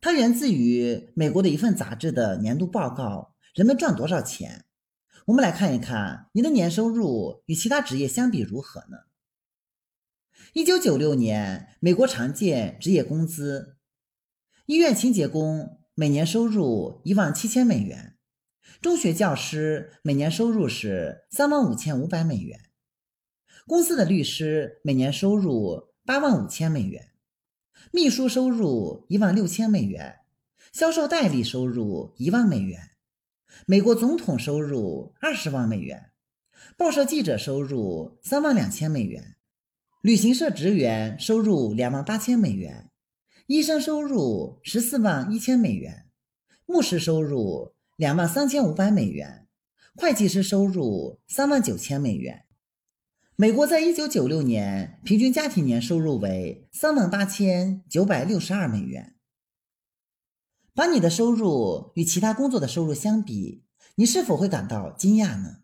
S1: 它源自于美国的一份杂志的年度报告。人们赚多少钱？我们来看一看你的年收入与其他职业相比如何呢？一九九六年，美国常见职业工资：医院清洁工每年收入一万七千美元，中学教师每年收入是三万五千五百美元。公司的律师每年收入八万五千美元，秘书收入一万六千美元，销售代理收入一万美元，美国总统收入二十万美元，报社记者收入三万两千美元，旅行社职员收入两万八千美元，医生收入十四万一千美元，牧师收入两万三千五百美元，会计师收入三万九千美元。美国在一九九六年平均家庭年收入为三万八千九百六十二美元。把你的收入与其他工作的收入相比，你是否会感到惊讶呢？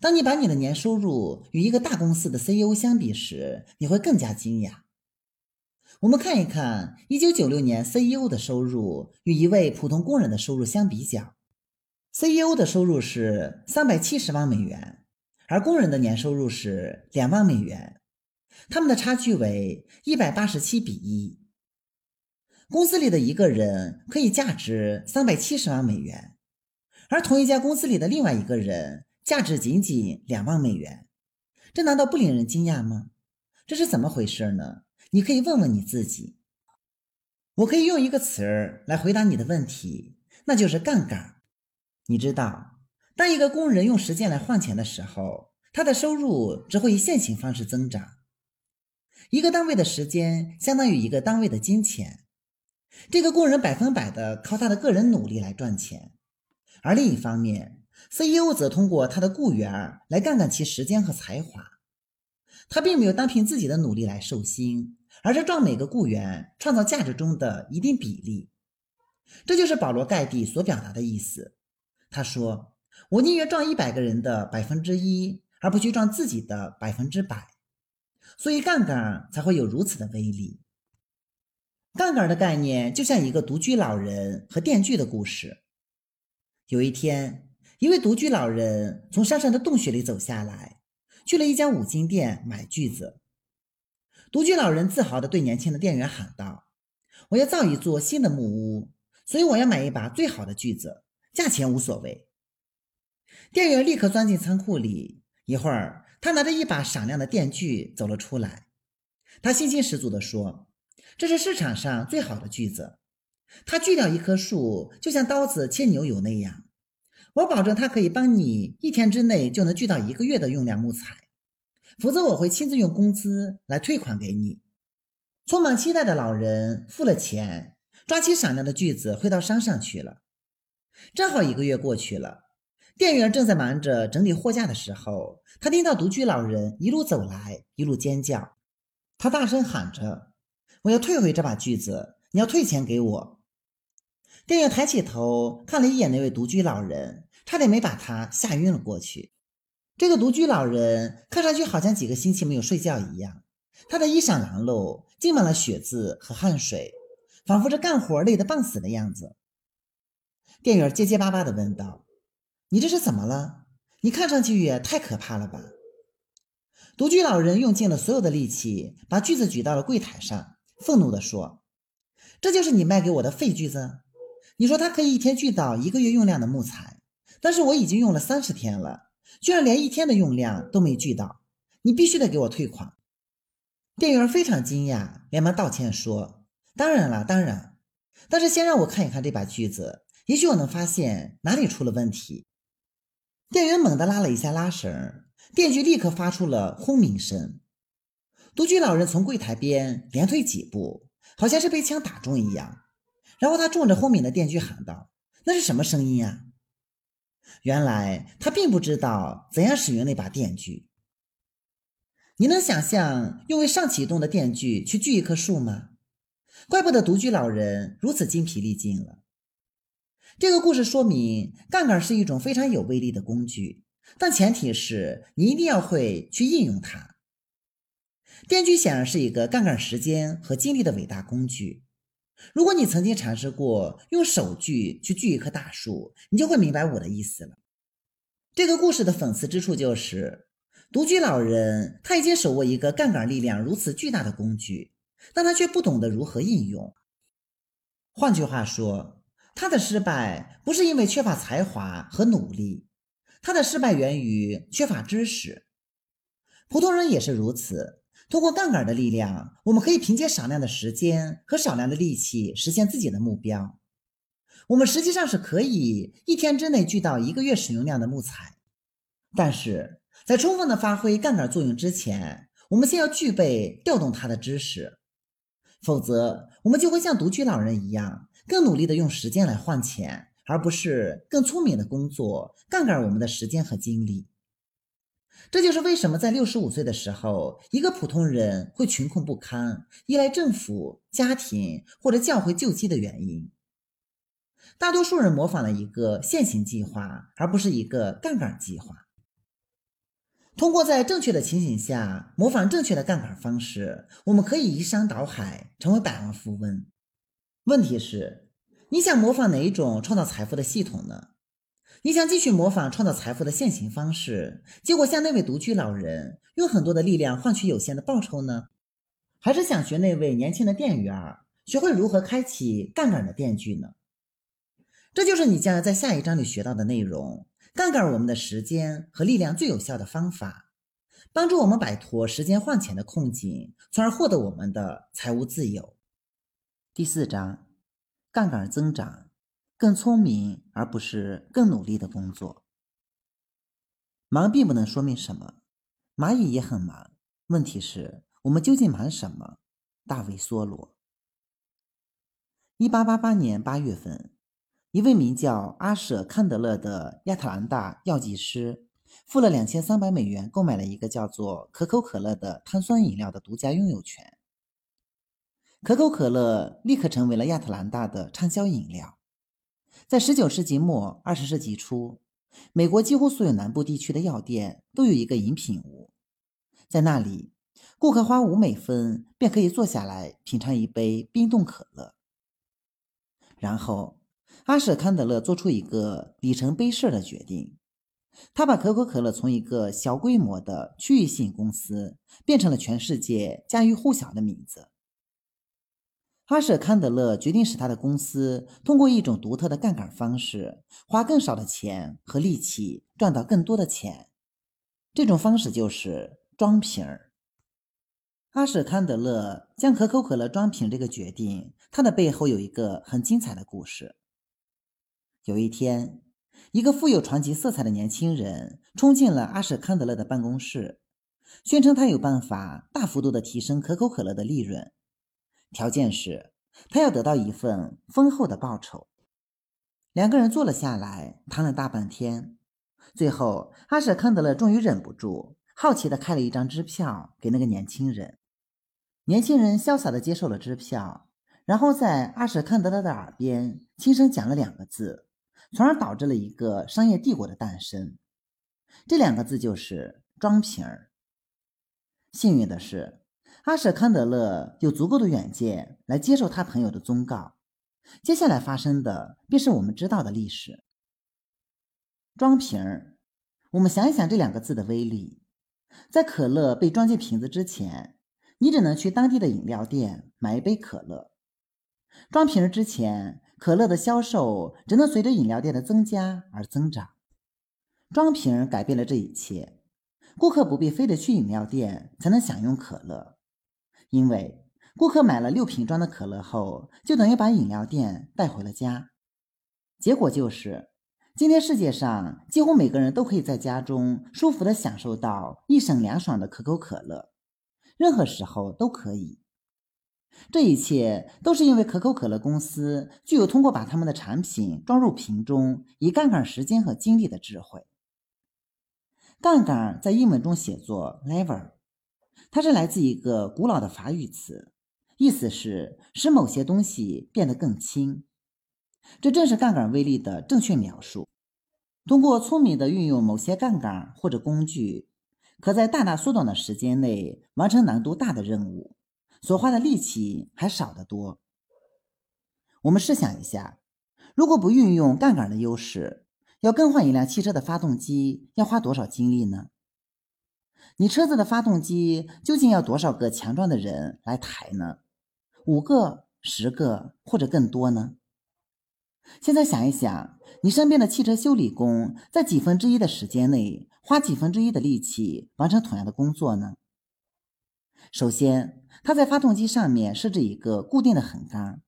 S1: 当你把你的年收入与一个大公司的 CEO 相比时，你会更加惊讶。我们看一看1996年 CEO 的收入与一位普通工人的收入相比较，CEO 的收入是370万美元，而工人的年收入是2万美元，他们的差距为187比1。公司里的一个人可以价值370万美元，而同一家公司里的另外一个人价值仅仅2万美元，这难道不令人惊讶吗？这是怎么回事呢？你可以问问你自己，我可以用一个词儿来回答你的问题，那就是杠杆。你知道，当一个工人用时间来换钱的时候，他的收入只会以线性方式增长。一个单位的时间相当于一个单位的金钱，这个工人百分百的靠他的个人努力来赚钱，而另一方面，CEO 则通过他的雇员来杠杆其时间和才华，他并没有单凭自己的努力来受薪。而是赚每个雇员创造价值中的一定比例，这就是保罗·盖蒂所表达的意思。他说：“我宁愿赚一百个人的百分之一，而不去赚自己的百分之百。”所以杠杆才会有如此的威力。杠杆的概念就像一个独居老人和电锯的故事。有一天，一位独居老人从山上的洞穴里走下来，去了一家五金店买锯子。独居老人自豪地对年轻的店员喊道：“我要造一座新的木屋，所以我要买一把最好的锯子，价钱无所谓。”店员立刻钻进仓库里，一会儿，他拿着一把闪亮的电锯走了出来。他信心十足地说：“这是市场上最好的锯子，它锯掉一棵树就像刀子切牛油那样。我保证，它可以帮你一天之内就能锯到一个月的用量木材。”否则我会亲自用工资来退款给你。充满期待的老人付了钱，抓起闪亮的锯子回到山上去了。正好一个月过去了，店员正在忙着整理货架的时候，他听到独居老人一路走来，一路尖叫。他大声喊着：“我要退回这把锯子！你要退钱给我！”店员抬起头看了一眼那位独居老人，差点没把他吓晕了过去。这个独居老人看上去好像几个星期没有睡觉一样，他的衣衫褴褛，浸满了血渍和汗水，仿佛是干活累得半死的样子。店员结结巴巴地问道：“你这是怎么了？你看上去也太可怕了吧！”独居老人用尽了所有的力气，把锯子举到了柜台上，愤怒地说：“这就是你卖给我的废锯子？你说它可以一天锯到一个月用量的木材，但是我已经用了三十天了。”居然连一天的用量都没锯到，你必须得给我退款。店员非常惊讶，连忙道歉说：“当然了，当然，但是先让我看一看这把锯子，也许我能发现哪里出了问题。”店员猛地拉了一下拉绳，电锯立刻发出了轰鸣声。独居老人从柜台边连退几步，好像是被枪打中一样，然后他冲着轰鸣的电锯喊道：“那是什么声音啊？”原来他并不知道怎样使用那把电锯。你能想象用未上启动的电锯去锯一棵树吗？怪不得独居老人如此精疲力尽了。这个故事说明，杠杆是一种非常有威力的工具，但前提是你一定要会去应用它。电锯显然是一个杠杆时间和精力的伟大工具。如果你曾经尝试过用手锯去锯一棵大树，你就会明白我的意思了。这个故事的讽刺之处就是，独居老人他已经手握一个杠杆力量如此巨大的工具，但他却不懂得如何应用。换句话说，他的失败不是因为缺乏才华和努力，他的失败源于缺乏知识。普通人也是如此。通过杠杆的力量，我们可以凭借少量的时间和少量的力气实现自己的目标。我们实际上是可以一天之内锯到一个月使用量的木材，但是在充分的发挥杠杆作用之前，我们先要具备调动它的知识，否则我们就会像独居老人一样，更努力的用时间来换钱，而不是更聪明的工作杠杆我们的时间和精力。这就是为什么在六十五岁的时候，一个普通人会穷困不堪，依赖政府、家庭或者教会救济的原因。大多数人模仿了一个现行计划，而不是一个杠杆计划。通过在正确的情形下模仿正确的杠杆方式，我们可以移山倒海，成为百万富翁。问题是，你想模仿哪一种创造财富的系统呢？你想继续模仿创造财富的现行方式，结果像那位独居老人，用很多的力量换取有限的报酬呢？还是想学那位年轻的店员，学会如何开启杠杆的店具呢？这就是你将要在下一章里学到的内容。杠杆我们的时间和力量最有效的方法，帮助我们摆脱时间换钱的困境，从而获得我们的财务自由。第四章，杠杆增长，更聪明而不是更努力的工作。忙并不能说明什么，蚂蚁也很忙。问题是，我们究竟忙什么？大卫·梭罗。一八八八年八月份。一位名叫阿舍康德勒的亚特兰大药剂师，付了两千三百美元购买了一个叫做可口可乐的碳酸饮料的独家拥有权。可口可乐立刻成为了亚特兰大的畅销饮料。在十九世纪末、二十世纪初，美国几乎所有南部地区的药店都有一个饮品屋，在那里，顾客花五美分便可以坐下来品尝一杯冰冻可乐，然后。阿舍康德勒做出一个里程碑式的决定，他把可口可乐从一个小规模的区域性公司变成了全世界家喻户晓的名字。阿舍康德勒决定使他的公司通过一种独特的杠杆方式，花更少的钱和力气赚到更多的钱。这种方式就是装瓶儿。阿舍康德勒将可口可乐装瓶这个决定，它的背后有一个很精彩的故事。有一天，一个富有传奇色彩的年轻人冲进了阿舍康德勒的办公室，宣称他有办法大幅度的提升可口可乐的利润，条件是他要得到一份丰厚的报酬。两个人坐了下来，谈了大半天，最后阿舍康德勒终于忍不住，好奇的开了一张支票给那个年轻人。年轻人潇洒的接受了支票，然后在阿舍康德勒的耳边轻声讲了两个字。从而导致了一个商业帝国的诞生。这两个字就是“装瓶儿”。幸运的是，阿舍康德勒有足够的远见来接受他朋友的忠告。接下来发生的便是我们知道的历史。装瓶儿，我们想一想这两个字的威力。在可乐被装进瓶子之前，你只能去当地的饮料店买一杯可乐。装瓶儿之前。可乐的销售只能随着饮料店的增加而增长。装瓶儿改变了这一切，顾客不必非得去饮料店才能享用可乐，因为顾客买了六瓶装的可乐后，就等于把饮料店带回了家。结果就是，今天世界上几乎每个人都可以在家中舒服地享受到一省凉爽的可口可乐，任何时候都可以。这一切都是因为可口可乐公司具有通过把他们的产品装入瓶中以杠杆时间和精力的智慧。杠杆在英文中写作 lever，它是来自一个古老的法语词，意思是使某些东西变得更轻。这正是杠杆威力的正确描述。通过聪明的运用某些杠杆或者工具，可在大大缩短的时间内完成难度大的任务。所花的力气还少得多。我们试想一下，如果不运用杠杆的优势，要更换一辆汽车的发动机要花多少精力呢？你车子的发动机究竟要多少个强壮的人来抬呢？五个、十个或者更多呢？现在想一想，你身边的汽车修理工在几分之一的时间内花几分之一的力气完成同样的工作呢？首先，他在发动机上面设置一个固定的横杆，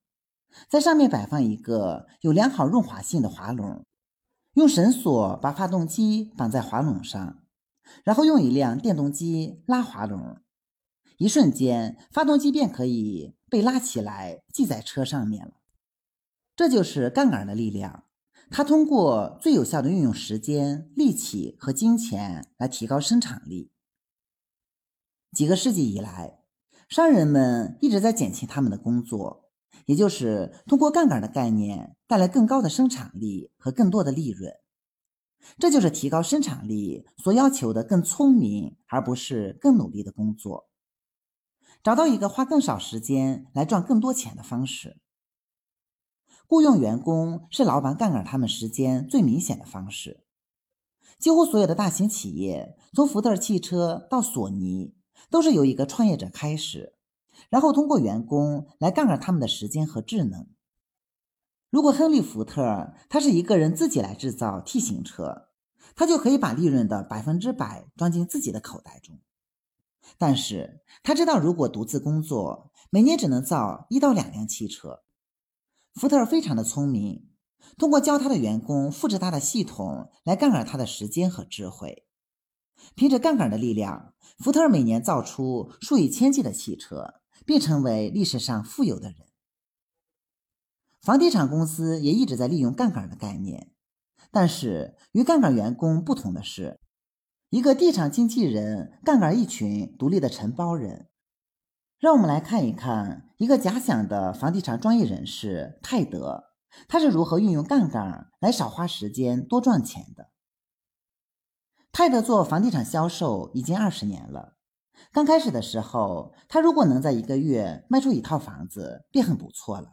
S1: 在上面摆放一个有良好润滑性的滑轮，用绳索把发动机绑在滑轮上，然后用一辆电动机拉滑轮，一瞬间，发动机便可以被拉起来系在车上面了。这就是杠杆的力量，它通过最有效的运用时间、力气和金钱来提高生产力。几个世纪以来，商人们一直在减轻他们的工作，也就是通过杠杆的概念带来更高的生产力和更多的利润。这就是提高生产力所要求的更聪明，而不是更努力的工作。找到一个花更少时间来赚更多钱的方式。雇佣员工是老板杠杆他们时间最明显的方式。几乎所有的大型企业，从福特汽车到索尼，都是由一个创业者开始，然后通过员工来杠杆他们的时间和智能。如果亨利·福特他是一个人自己来制造 T 型车，他就可以把利润的百分之百装进自己的口袋中。但是他知道，如果独自工作，每年只能造一到两辆汽车。福特非常的聪明。通过教他的员工复制他的系统来杠杆他的时间和智慧，凭着杠杆的力量，福特每年造出数以千计的汽车，并成为历史上富有的人。房地产公司也一直在利用杠杆的概念，但是与杠杆员工不同的是，一个地产经纪人杠杆一群独立的承包人。让我们来看一看一个假想的房地产专业人士泰德。他是如何运用杠杆来少花时间、多赚钱的？泰德做房地产销售已经二十年了。刚开始的时候，他如果能在一个月卖出一套房子，便很不错了。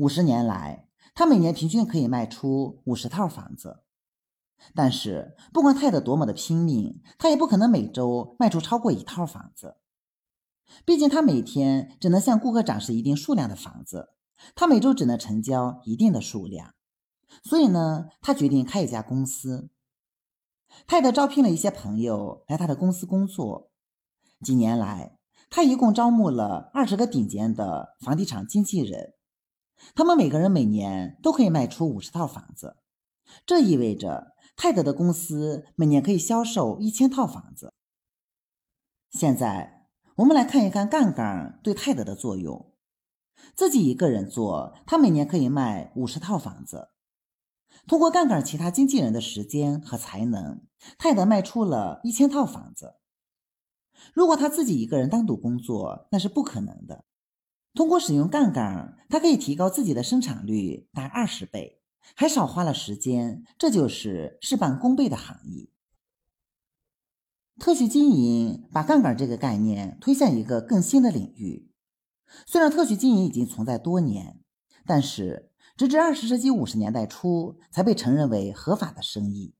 S1: 五十年来，他每年平均可以卖出五十套房子。但是，不管泰德多么的拼命，他也不可能每周卖出超过一套房子。毕竟，他每天只能向顾客展示一定数量的房子。他每周只能成交一定的数量，所以呢，他决定开一家公司。泰德招聘了一些朋友来他的公司工作。几年来，他一共招募了二十个顶尖的房地产经纪人，他们每个人每年都可以卖出五十套房子。这意味着泰德的公司每年可以销售一千套房子。现在，我们来看一看杠杆对泰德的作用。自己一个人做，他每年可以卖五十套房子。通过杠杆其他经纪人的时间和才能，泰德卖出了一千套房子。如果他自己一个人单独工作，那是不可能的。通过使用杠杆，他可以提高自己的生产率达二十倍，还少花了时间。这就是事半功倍的含义。特许经营把杠杆这个概念推向一个更新的领域。虽然特许经营已经存在多年，但是直至二十世纪五十年代初才被承认为合法的生意。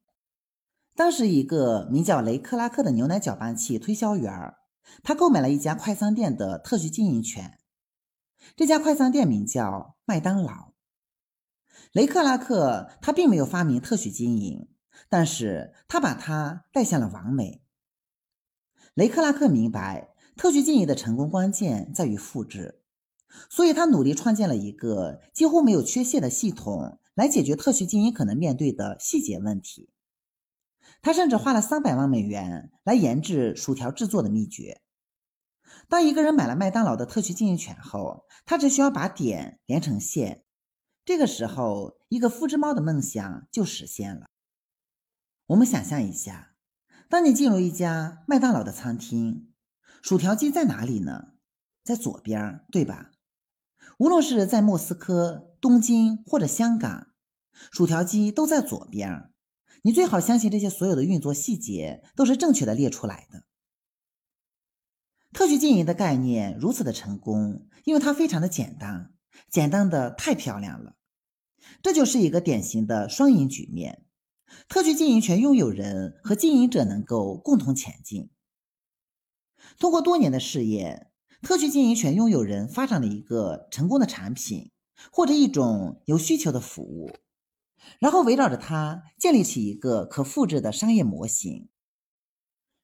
S1: 当时，一个名叫雷克拉克的牛奶搅拌器推销员，他购买了一家快餐店的特许经营权。这家快餐店名叫麦当劳。雷克拉克他并没有发明特许经营，但是他把它带向了完美。雷克拉克明白。特许经营的成功关键在于复制，所以他努力创建了一个几乎没有缺陷的系统来解决特许经营可能面对的细节问题。他甚至花了三百万美元来研制薯条制作的秘诀。当一个人买了麦当劳的特许经营权后，他只需要把点连成线，这个时候一个复制猫的梦想就实现了。我们想象一下，当你进入一家麦当劳的餐厅。薯条机在哪里呢？在左边，对吧？无论是在莫斯科、东京或者香港，薯条机都在左边。你最好相信这些所有的运作细节都是正确的列出来的。特许经营的概念如此的成功，因为它非常的简单，简单的太漂亮了。这就是一个典型的双赢局面：特许经营权拥有人和经营者能够共同前进。通过多年的试验，特许经营权拥有人发展了一个成功的产品或者一种有需求的服务，然后围绕着它建立起一个可复制的商业模型。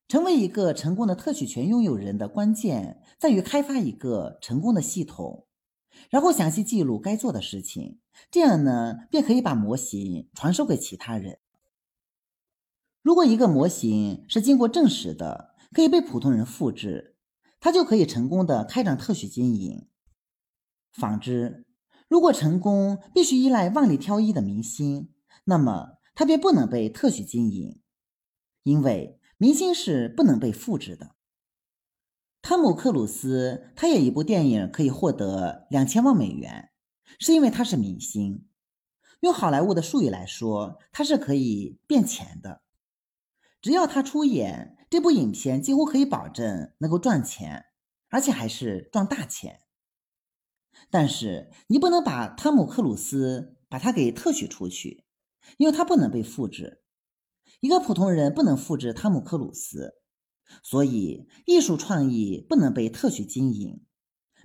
S1: 成为一个成功的特许权拥有人的关键在于开发一个成功的系统，然后详细记录该做的事情，这样呢便可以把模型传授给其他人。如果一个模型是经过证实的，可以被普通人复制，他就可以成功的开展特许经营。反之，如果成功必须依赖万里挑一的明星，那么他便不能被特许经营，因为明星是不能被复制的。汤姆·克鲁斯他演一部电影可以获得两千万美元，是因为他是明星。用好莱坞的术语来说，他是可以变钱的。只要他出演这部影片，几乎可以保证能够赚钱，而且还是赚大钱。但是你不能把汤姆克鲁斯把他给特许出去，因为他不能被复制。一个普通人不能复制汤姆克鲁斯，所以艺术创意不能被特许经营。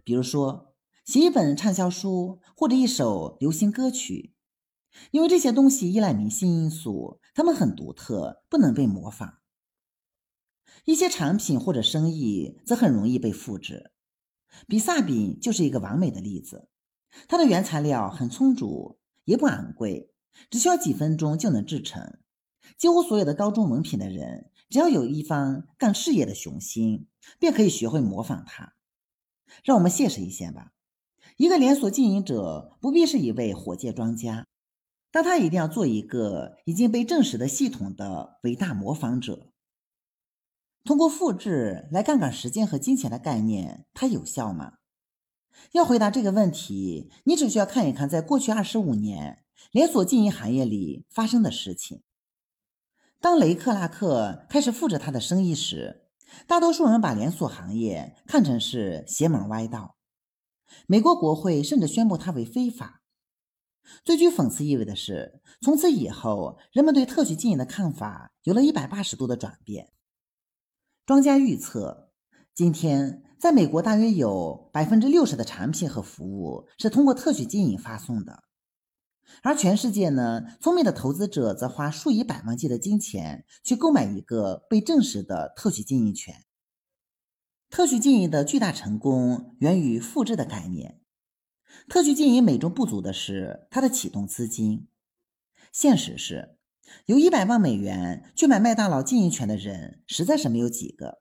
S1: 比如说，写一本畅销书或者一首流行歌曲，因为这些东西依赖明星因素，它们很独特，不能被模仿。一些产品或者生意则很容易被复制。比萨饼就是一个完美的例子，它的原材料很充足，也不昂贵，只需要几分钟就能制成。几乎所有的高中文凭的人，只要有一方干事业的雄心，便可以学会模仿他。让我们现实一些吧，一个连锁经营者不必是一位火箭专家，但他一定要做一个已经被证实的系统的伟大模仿者。通过复制来杠杆时间和金钱的概念，它有效吗？要回答这个问题，你只需要看一看在过去二十五年连锁经营行业里发生的事情。当雷克拉克开始复制他的生意时，大多数人把连锁行业看成是邪门歪道。美国国会甚至宣布它为非法。最具讽刺意味的是，从此以后，人们对特许经营的看法有了一百八十度的转变。专家预测，今天在美国大约有百分之六十的产品和服务是通过特许经营发送的，而全世界呢，聪明的投资者则花数以百万计的金钱去购买一个被证实的特许经营权。特许经营的巨大成功源于复制的概念。特许经营美中不足的是它的启动资金。现实是。有一百万美元去买麦当劳经营权的人实在是没有几个，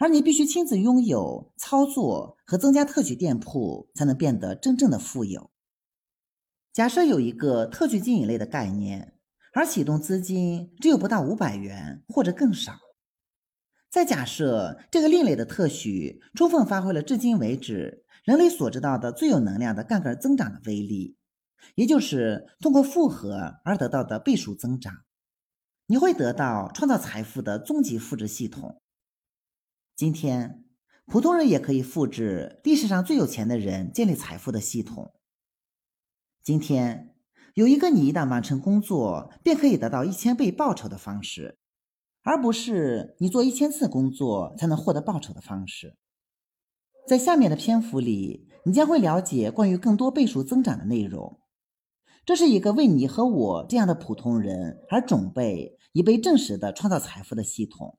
S1: 而你必须亲自拥有、操作和增加特许店铺，才能变得真正的富有。假设有一个特许经营类的概念，而启动资金只有不到五百元或者更少。再假设这个另类的特许充分发挥了至今为止人类所知道的最有能量的杠杆增长的威力。也就是通过复合而得到的倍数增长，你会得到创造财富的终极复制系统。今天，普通人也可以复制历史上最有钱的人建立财富的系统。今天，有一个你一旦完成工作便可以得到一千倍报酬的方式，而不是你做一千次工作才能获得报酬的方式。在下面的篇幅里，你将会了解关于更多倍数增长的内容。这是一个为你和我这样的普通人而准备、已被证实的创造财富的系统。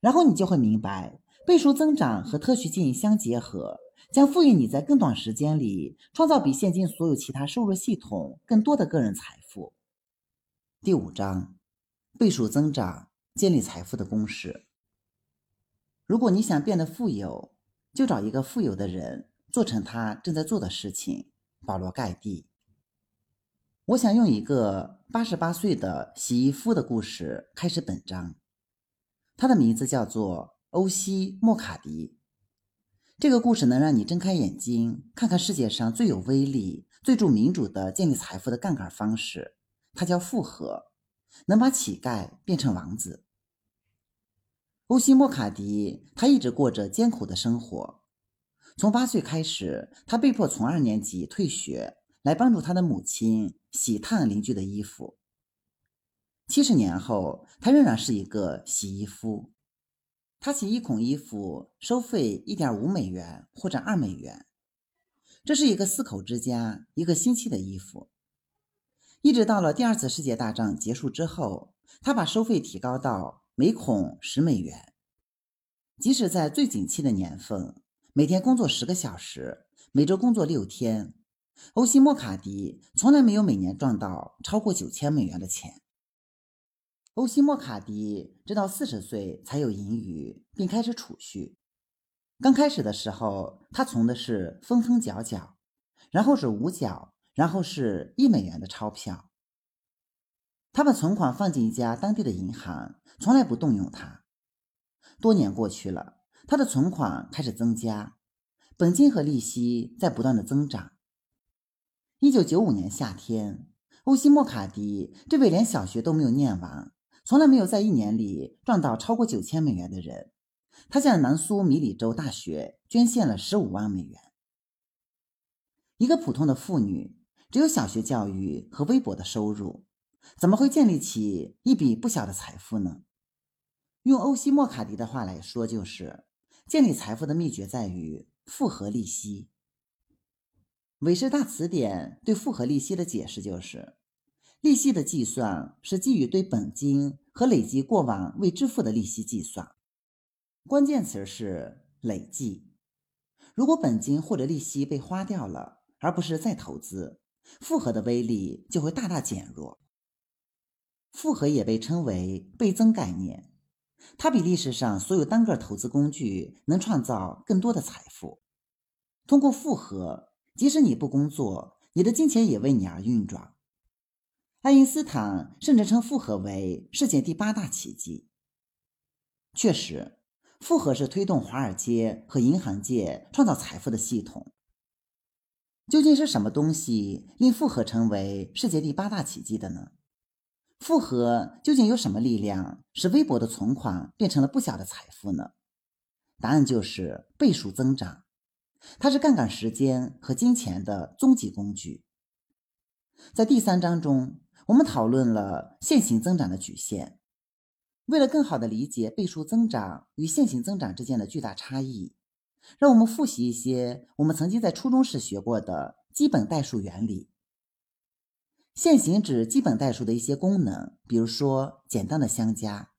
S1: 然后你就会明白，倍数增长和特许经营相结合，将赋予你在更短时间里创造比现今所有其他收入系统更多的个人财富。第五章：倍数增长建立财富的公式。如果你想变得富有，就找一个富有的人做成他正在做的事情。保罗·盖蒂。我想用一个八十八岁的洗衣夫的故事开始本章。他的名字叫做欧西·莫卡迪。这个故事能让你睁开眼睛，看看世界上最有威力、最助民主的建立财富的杠杆方式。它叫复合，能把乞丐变成王子。欧西·莫卡迪他一直过着艰苦的生活。从八岁开始，他被迫从二年级退学。来帮助他的母亲洗烫邻居的衣服。七十年后，他仍然是一个洗衣夫。他洗一孔衣服收费一点五美元或者二美元。这是一个四口之家一个星期的衣服。一直到了第二次世界大战结束之后，他把收费提高到每孔十美元。即使在最景气的年份，每天工作十个小时，每周工作六天。欧西莫卡迪从来没有每年赚到超过九千美元的钱。欧西莫卡迪直到四十岁才有盈余，并开始储蓄。刚开始的时候，他存的是分分角角，然后是五角，然后是一美元的钞票。他把存款放进一家当地的银行，从来不动用它。多年过去了，他的存款开始增加，本金和利息在不断的增长。一九九五年夏天，欧西莫卡迪这位连小学都没有念完，从来没有在一年里赚到超过九千美元的人，他向南苏米里州大学捐献了十五万美元。一个普通的妇女，只有小学教育和微薄的收入，怎么会建立起一笔不小的财富呢？用欧西莫卡迪的话来说，就是建立财富的秘诀在于复合利息。韦氏大词典对复合利息的解释就是：利息的计算是基于对本金和累积过往未支付的利息计算，关键词是累计。如果本金或者利息被花掉了，而不是再投资，复合的威力就会大大减弱。复合也被称为倍增概念。它比历史上所有单个投资工具能创造更多的财富。通过复合，即使你不工作，你的金钱也为你而运转。爱因斯坦甚至称复合为世界第八大奇迹。确实，复合是推动华尔街和银行界创造财富的系统。究竟是什么东西令复合成为世界第八大奇迹的呢？复合究竟有什么力量，使微薄的存款变成了不小的财富呢？答案就是倍数增长，它是杠杆时间和金钱的终极工具。在第三章中，我们讨论了线性增长的曲线。为了更好地理解倍数增长与线性增长之间的巨大差异，让我们复习一些我们曾经在初中时学过的基本代数原理。线性指基本代数的一些功能，比如说简单的相加。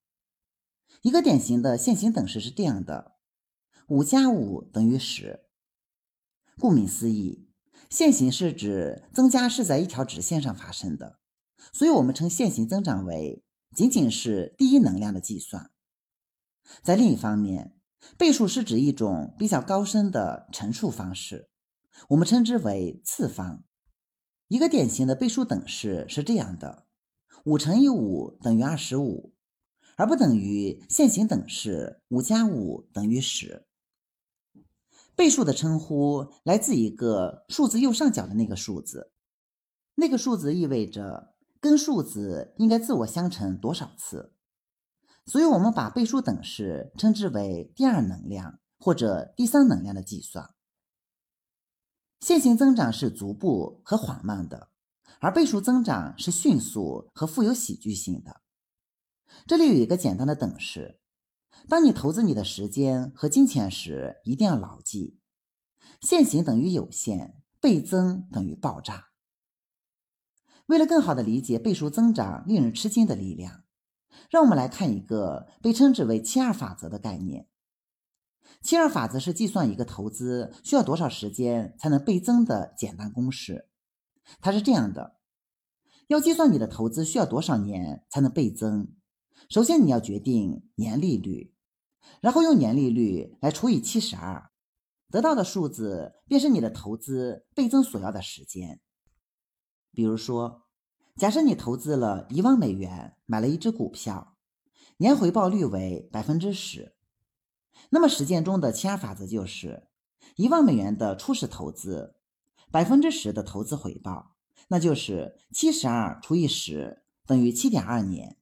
S1: 一个典型的线性等式是这样的：五加五等于十。顾名思义，线性是指增加是在一条直线上发生的，所以我们称线性增长为仅仅是第一能量的计算。在另一方面，倍数是指一种比较高深的乘数方式，我们称之为次方。一个典型的倍数等式是这样的：五乘以五等于二十五，而不等于线性等式五加五等于十。倍数的称呼来自一个数字右上角的那个数字，那个数字意味着根数字应该自我相乘多少次，所以我们把倍数等式称之为第二能量或者第三能量的计算。线性增长是逐步和缓慢的，而倍数增长是迅速和富有喜剧性的。这里有一个简单的等式：当你投资你的时间和金钱时，一定要牢记，线性等于有限，倍增等于爆炸。为了更好地理解倍数增长令人吃惊的力量，让我们来看一个被称之为七二法则的概念。七二法则是计算一个投资需要多少时间才能倍增的简单公式。它是这样的：要计算你的投资需要多少年才能倍增，首先你要决定年利率，然后用年利率来除以七十二，得到的数字便是你的投资倍增所要的时间。比如说，假设你投资了一万美元买了一只股票，年回报率为百分之十。那么实践中的七二法则就是一万美元的初始投资，百分之十的投资回报，那就是七十二除以十等于七点二年。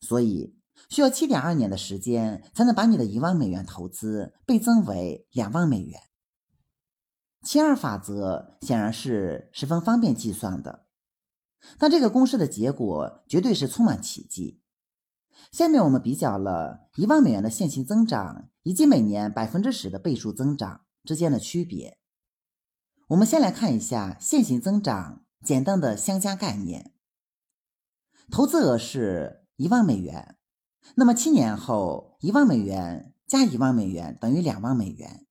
S1: 所以需要七点二年的时间才能把你的一万美元投资倍增为两万美元。七二法则显然是十分方便计算的，但这个公式的结果绝对是充满奇迹。下面我们比较了一万美元的线性增长以及每年百分之十的倍数增长之间的区别。我们先来看一下线性增长简单的相加概念。投资额是一万美元，那么七年后一万美元加一万美元等于两万美元，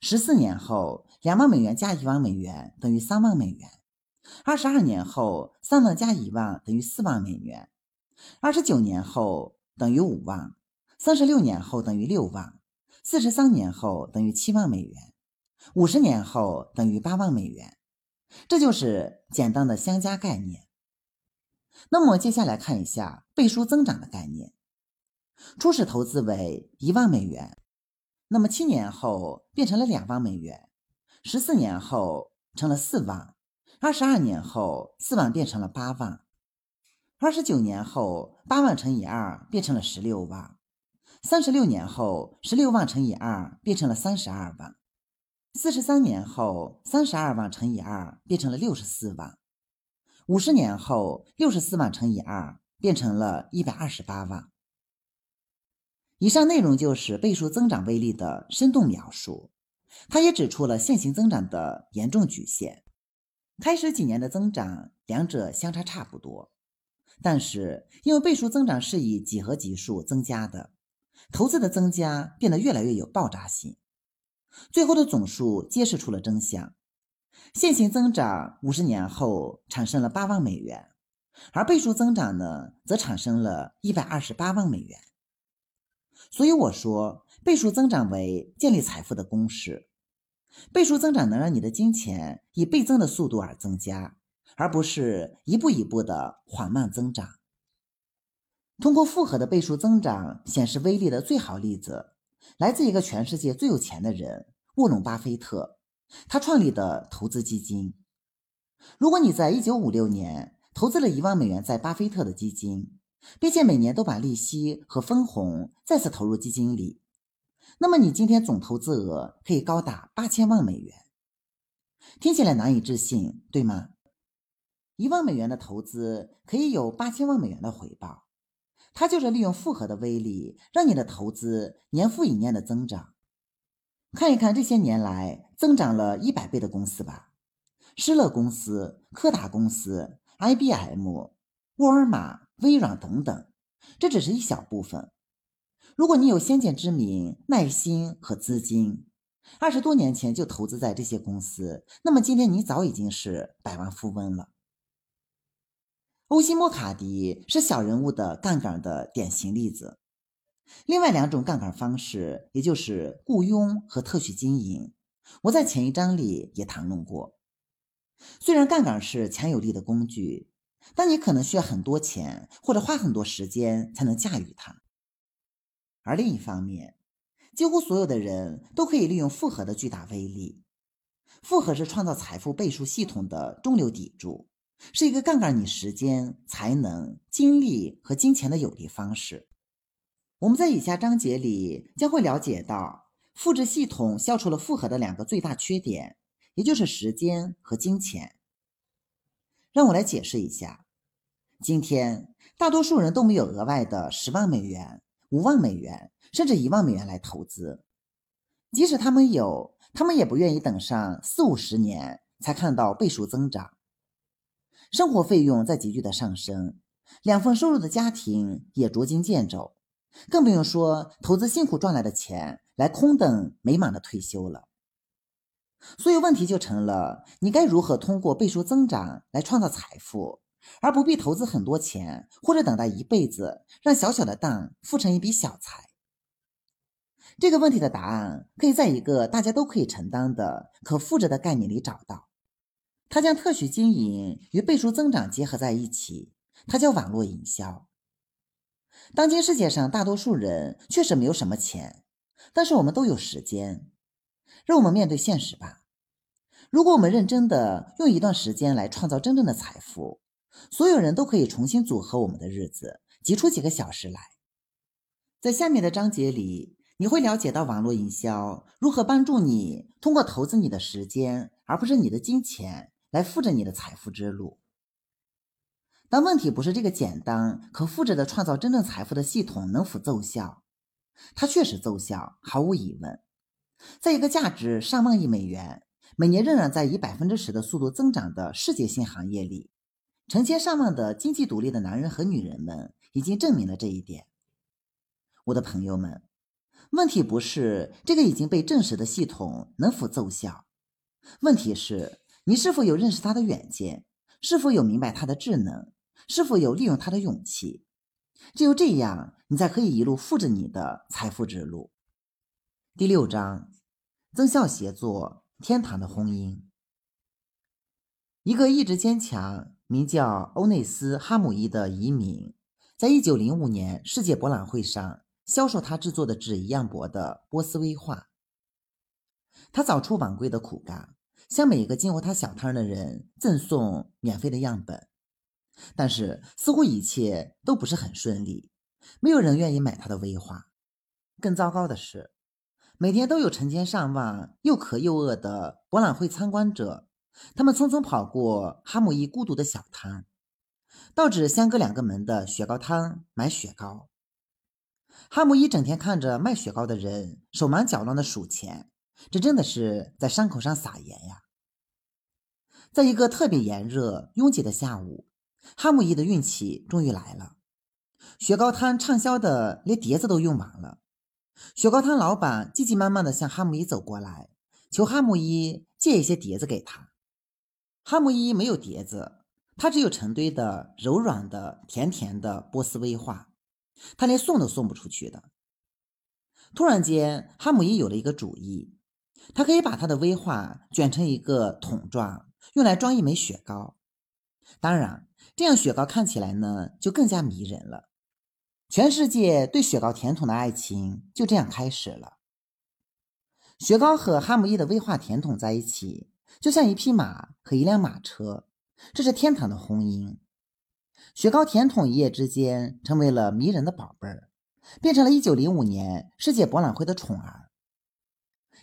S1: 十四年后两万美元加一万美元等于三万美元，二十二年后三万加一万等于四万美元。二十九年后等于五万，三十六年后等于六万，四十三年后等于七万美元，五十年后等于八万美元。这就是简单的相加概念。那么接下来看一下倍数增长的概念。初始投资为一万美元，那么七年后变成了两万美元，十四年后成了四万，二十二年后，四万变成了八万；二十九年后，八万乘以二变成了十六万；三十六年后，十六万乘以二变成了三十二万；四十三年后，三十二万乘以二变成了六十四万；五十年后，六十四万乘以二变成了一百二十八万。以上内容就是倍数增长威力的生动描述，它也指出了线性增长的严重局限。开始几年的增长，两者相差差不多，但是因为倍数增长是以几何级数增加的，投资的增加变得越来越有爆炸性。最后的总数揭示出了真相：线性增长五十年后产生了八万美元，而倍数增长呢，则产生了一百二十八万美元。所以我说，倍数增长为建立财富的公式。倍数增长能让你的金钱以倍增的速度而增加，而不是一步一步的缓慢增长。通过复合的倍数增长显示威力的最好例子，来自一个全世界最有钱的人——沃伦·巴菲特。他创立的投资基金。如果你在一九五六年投资了一万美元在巴菲特的基金，并且每年都把利息和分红再次投入基金里，那么你今天总投资额可以高达八千万美元。听起来难以置信，对吗？一万美元的投资可以有八千万美元的回报，它就是利用复合的威力，让你的投资年复一年的增长。看一看这些年来增长了一百倍的公司吧，施乐公司、柯达公司、IBM、沃尔玛。微软等等，这只是一小部分。如果你有先见之明、耐心和资金，二十多年前就投资在这些公司，那么今天你早已经是百万富翁了。欧西莫卡迪是小人物的杠杆的典型例子。另外两种杠杆方式，也就是雇佣和特许经营，我在前一章里也谈论过。虽然杠杆是强有力的工具。但你可能需要很多钱，或者花很多时间才能驾驭它。而另一方面，几乎所有的人都可以利用复合的巨大威力。复合是创造财富倍数系统的中流砥柱，是一个杠杆你时间、才能、精力和金钱的有力方式。我们在以下章节里将会了解到，复制系统消除了复合的两个最大缺点，也就是时间和金钱。让我来解释一下，今天大多数人都没有额外的十万美元、五万美元，甚至一万美元来投资。即使他们有，他们也不愿意等上四五十年才看到倍数增长。生活费用在急剧的上升，两份收入的家庭也捉襟见肘，更不用说投资辛苦赚来的钱来空等美满的退休了。所以问题就成了：你该如何通过倍数增长来创造财富，而不必投资很多钱，或者等待一辈子，让小小的当富成一笔小财？这个问题的答案可以在一个大家都可以承担的可复制的概念里找到。它将特许经营与倍数增长结合在一起，它叫网络营销。当今世界上大多数人确实没有什么钱，但是我们都有时间。让我们面对现实吧。如果我们认真的用一段时间来创造真正的财富，所有人都可以重新组合我们的日子，挤出几个小时来。在下面的章节里，你会了解到网络营销如何帮助你通过投资你的时间，而不是你的金钱，来复制你的财富之路。但问题不是这个简单可复制的创造真正财富的系统能否奏效？它确实奏效，毫无疑问。在一个价值上万亿美元、每年仍然在以百分之十的速度增长的世界性行业里，成千上万的经济独立的男人和女人们已经证明了这一点。我的朋友们，问题不是这个已经被证实的系统能否奏效，问题是你是否有认识它的远见，是否有明白它的智能，是否有利用它的勇气。只有这样，你才可以一路复制你的财富之路。第六章，增效协作，天堂的婚姻。一个意志坚强、名叫欧内斯·哈姆伊的移民，在一九零五年世界博览会上销售他制作的纸一样薄的波斯威画。他早出晚归的苦干，向每一个经过他小摊的人赠送免费的样本。但是似乎一切都不是很顺利，没有人愿意买他的威化。更糟糕的是，每天都有成千上万又渴又饿的博览会参观者，他们匆匆跑过哈姆伊孤独的小摊，到只相隔两个门的雪糕摊买雪糕。哈姆伊整天看着卖雪糕的人手忙脚乱的数钱，这真的是在伤口上撒盐呀！在一个特别炎热、拥挤的下午，哈姆伊的运气终于来了，雪糕摊畅销的连碟子都用完了。雪糕摊老板急急忙忙地向哈姆伊走过来，求哈姆伊借一些碟子给他。哈姆伊没有碟子，他只有成堆的柔软的、甜甜的波斯威化，他连送都送不出去的。突然间，哈姆伊有了一个主意，他可以把他的威化卷成一个桶状，用来装一枚雪糕。当然，这样雪糕看起来呢，就更加迷人了。全世界对雪糕甜筒的爱情就这样开始了。雪糕和哈姆伊的威化甜筒在一起，就像一匹马和一辆马车，这是天堂的婚姻。雪糕甜筒一夜之间成为了迷人的宝贝儿，变成了一九零五年世界博览会的宠儿。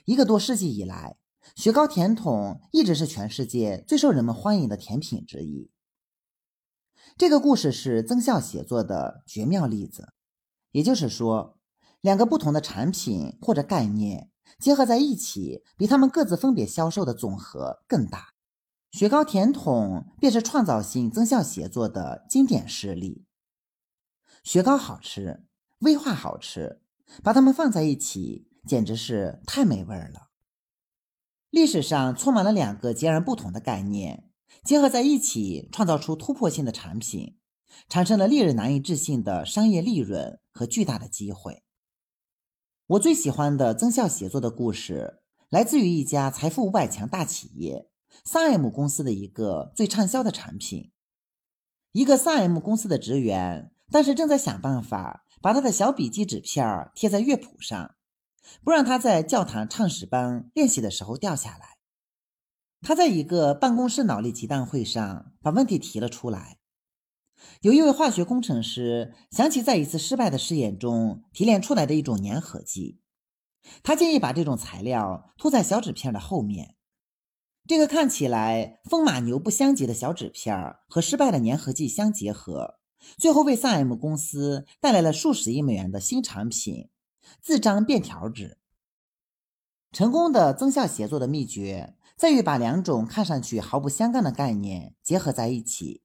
S1: 一个多世纪以来，雪糕甜筒一直是全世界最受人们欢迎的甜品之一。这个故事是增效写作的绝妙例子，也就是说，两个不同的产品或者概念结合在一起，比他们各自分别销售的总和更大。雪糕甜筒便是创造性增效写作的经典事例。雪糕好吃，威化好吃，把它们放在一起，简直是太美味了。历史上充满了两个截然不同的概念。结合在一起，创造出突破性的产品，产生了令人难以置信的商业利润和巨大的机会。我最喜欢的增效写作的故事，来自于一家财富五百强大企业 3M 公司的一个最畅销的产品。一个 3M 公司的职员，当时正在想办法把他的小笔记纸片贴在乐谱上，不让他在教堂唱诗班练习的时候掉下来。他在一个办公室脑力激荡会上把问题提了出来。有一位化学工程师想起在一次失败的试验中提炼出来的一种粘合剂，他建议把这种材料涂在小纸片的后面。这个看起来风马牛不相及的小纸片和失败的粘合剂相结合，最后为 3M 公司带来了数十亿美元的新产品——自张便条纸。成功的增效协作的秘诀。在于把两种看上去毫不相干的概念结合在一起，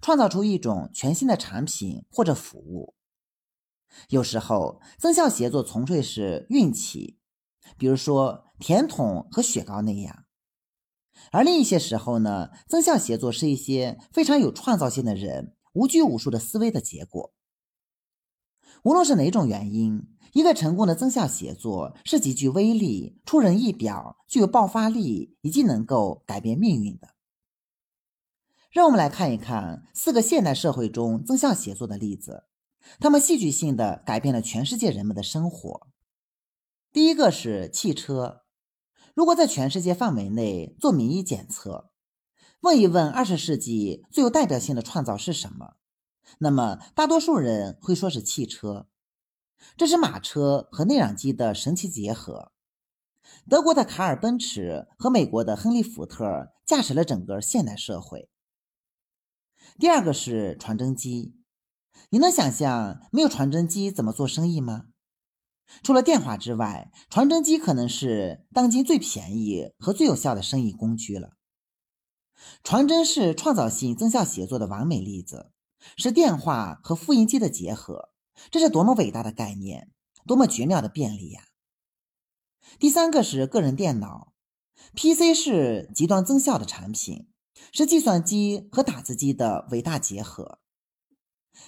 S1: 创造出一种全新的产品或者服务。有时候，增效协作纯粹是运气，比如说甜筒和雪糕那样；而另一些时候呢，增效协作是一些非常有创造性的人无拘无束的思维的结果。无论是哪种原因。一个成功的增效写作是极具威力、出人意表、具有爆发力以及能够改变命运的。让我们来看一看四个现代社会中增效写作的例子，他们戏剧性的改变了全世界人们的生活。第一个是汽车。如果在全世界范围内做民意检测，问一问二十世纪最有代表性的创造是什么，那么大多数人会说是汽车。这是马车和内燃机的神奇结合。德国的卡尔奔驰和美国的亨利福特驾驶了整个现代社会。第二个是传真机，你能想象没有传真机怎么做生意吗？除了电话之外，传真机可能是当今最便宜和最有效的生意工具了。传真是创造性增效写作的完美例子，是电话和复印机的结合。这是多么伟大的概念，多么绝妙的便利呀！第三个是个人电脑，PC 是极端增效的产品，是计算机和打字机的伟大结合。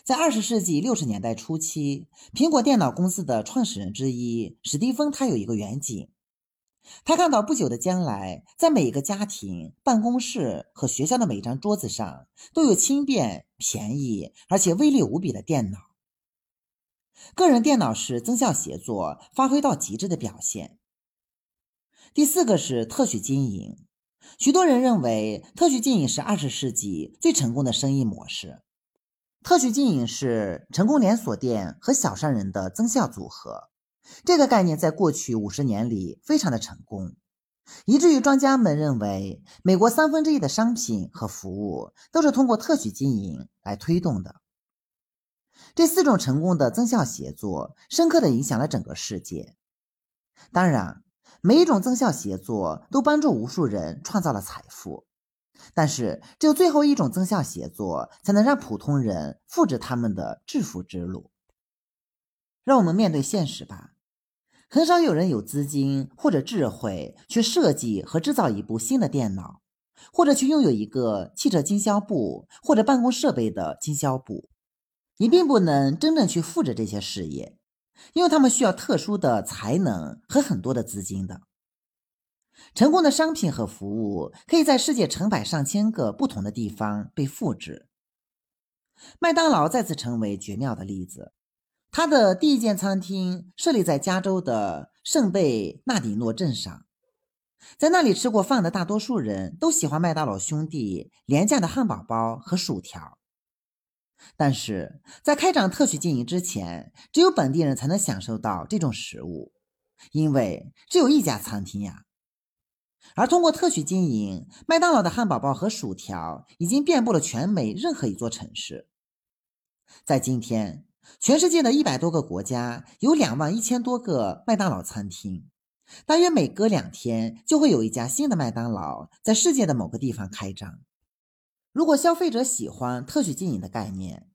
S1: 在二十世纪六十年代初期，苹果电脑公司的创始人之一史蒂芬，他有一个远景，他看到不久的将来，在每个家庭、办公室和学校的每一张桌子上，都有轻便、便宜而且威力无比的电脑。个人电脑是增效协作发挥到极致的表现。第四个是特许经营，许多人认为特许经营是二十世纪最成功的生意模式。特许经营是成功连锁店和小商人的增效组合。这个概念在过去五十年里非常的成功，以至于专家们认为，美国三分之一的商品和服务都是通过特许经营来推动的。这四种成功的增效协作，深刻的影响了整个世界。当然，每一种增效协作都帮助无数人创造了财富，但是只有最后一种增效协作，才能让普通人复制他们的致富之路。让我们面对现实吧。很少有人有资金或者智慧去设计和制造一部新的电脑，或者去拥有一个汽车经销部或者办公设备的经销部。你并不能真正去复制这些事业，因为他们需要特殊的才能和很多的资金的。成功的商品和服务可以在世界成百上千个不同的地方被复制。麦当劳再次成为绝妙的例子。他的第一间餐厅设立在加州的圣贝纳迪诺镇上，在那里吃过饭的大多数人都喜欢麦当劳兄弟廉价的汉堡包和薯条。但是在开展特许经营之前，只有本地人才能享受到这种食物，因为只有一家餐厅呀。而通过特许经营，麦当劳的汉堡包和薯条已经遍布了全美任何一座城市。在今天。全世界的一百多个国家有两万一千多个麦当劳餐厅，大约每隔两天就会有一家新的麦当劳在世界的某个地方开张。如果消费者喜欢特许经营的概念，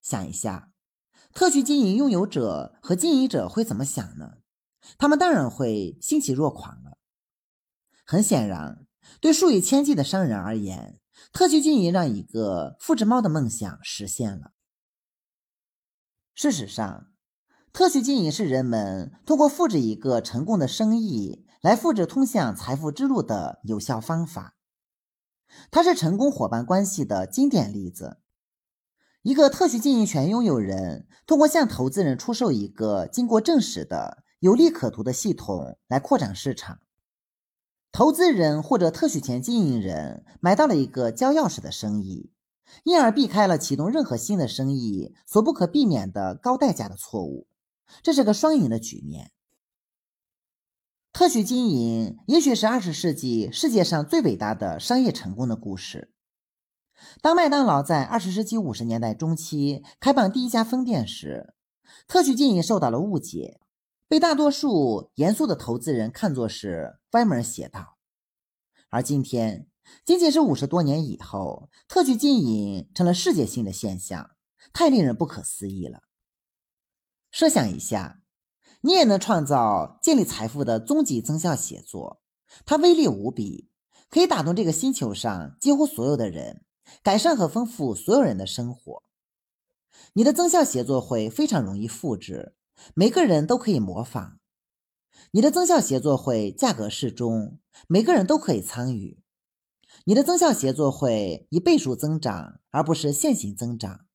S1: 想一下，特许经营拥有者和经营者会怎么想呢？他们当然会欣喜若狂了。很显然，对数以千计的商人而言，特许经营让一个复制猫的梦想实现了。事实上，特许经营是人们通过复制一个成功的生意来复制通向财富之路的有效方法。它是成功伙伴关系的经典例子。一个特许经营权拥有人通过向投资人出售一个经过证实的有利可图的系统来扩展市场。投资人或者特许权经营人买到了一个交钥匙的生意。因而避开了启动任何新的生意所不可避免的高代价的错误，这是个双赢的局面。特许经营也许是二十世纪世界上最伟大的商业成功的故事。当麦当劳在二十世纪五十年代中期开办第一家分店时，特许经营受到了误解，被大多数严肃的投资人看作是歪门邪道。而今天，仅仅是五十多年以后，特许经营成了世界性的现象，太令人不可思议了。设想一下，你也能创造建立财富的终极增效写作，它威力无比，可以打动这个星球上几乎所有的人，改善和丰富所有人的生活。你的增效写作会非常容易复制，每个人都可以模仿。你的增效协作会价格适中，每个人都可以参与。你的增效协作会以倍数增长，而不是线性增长。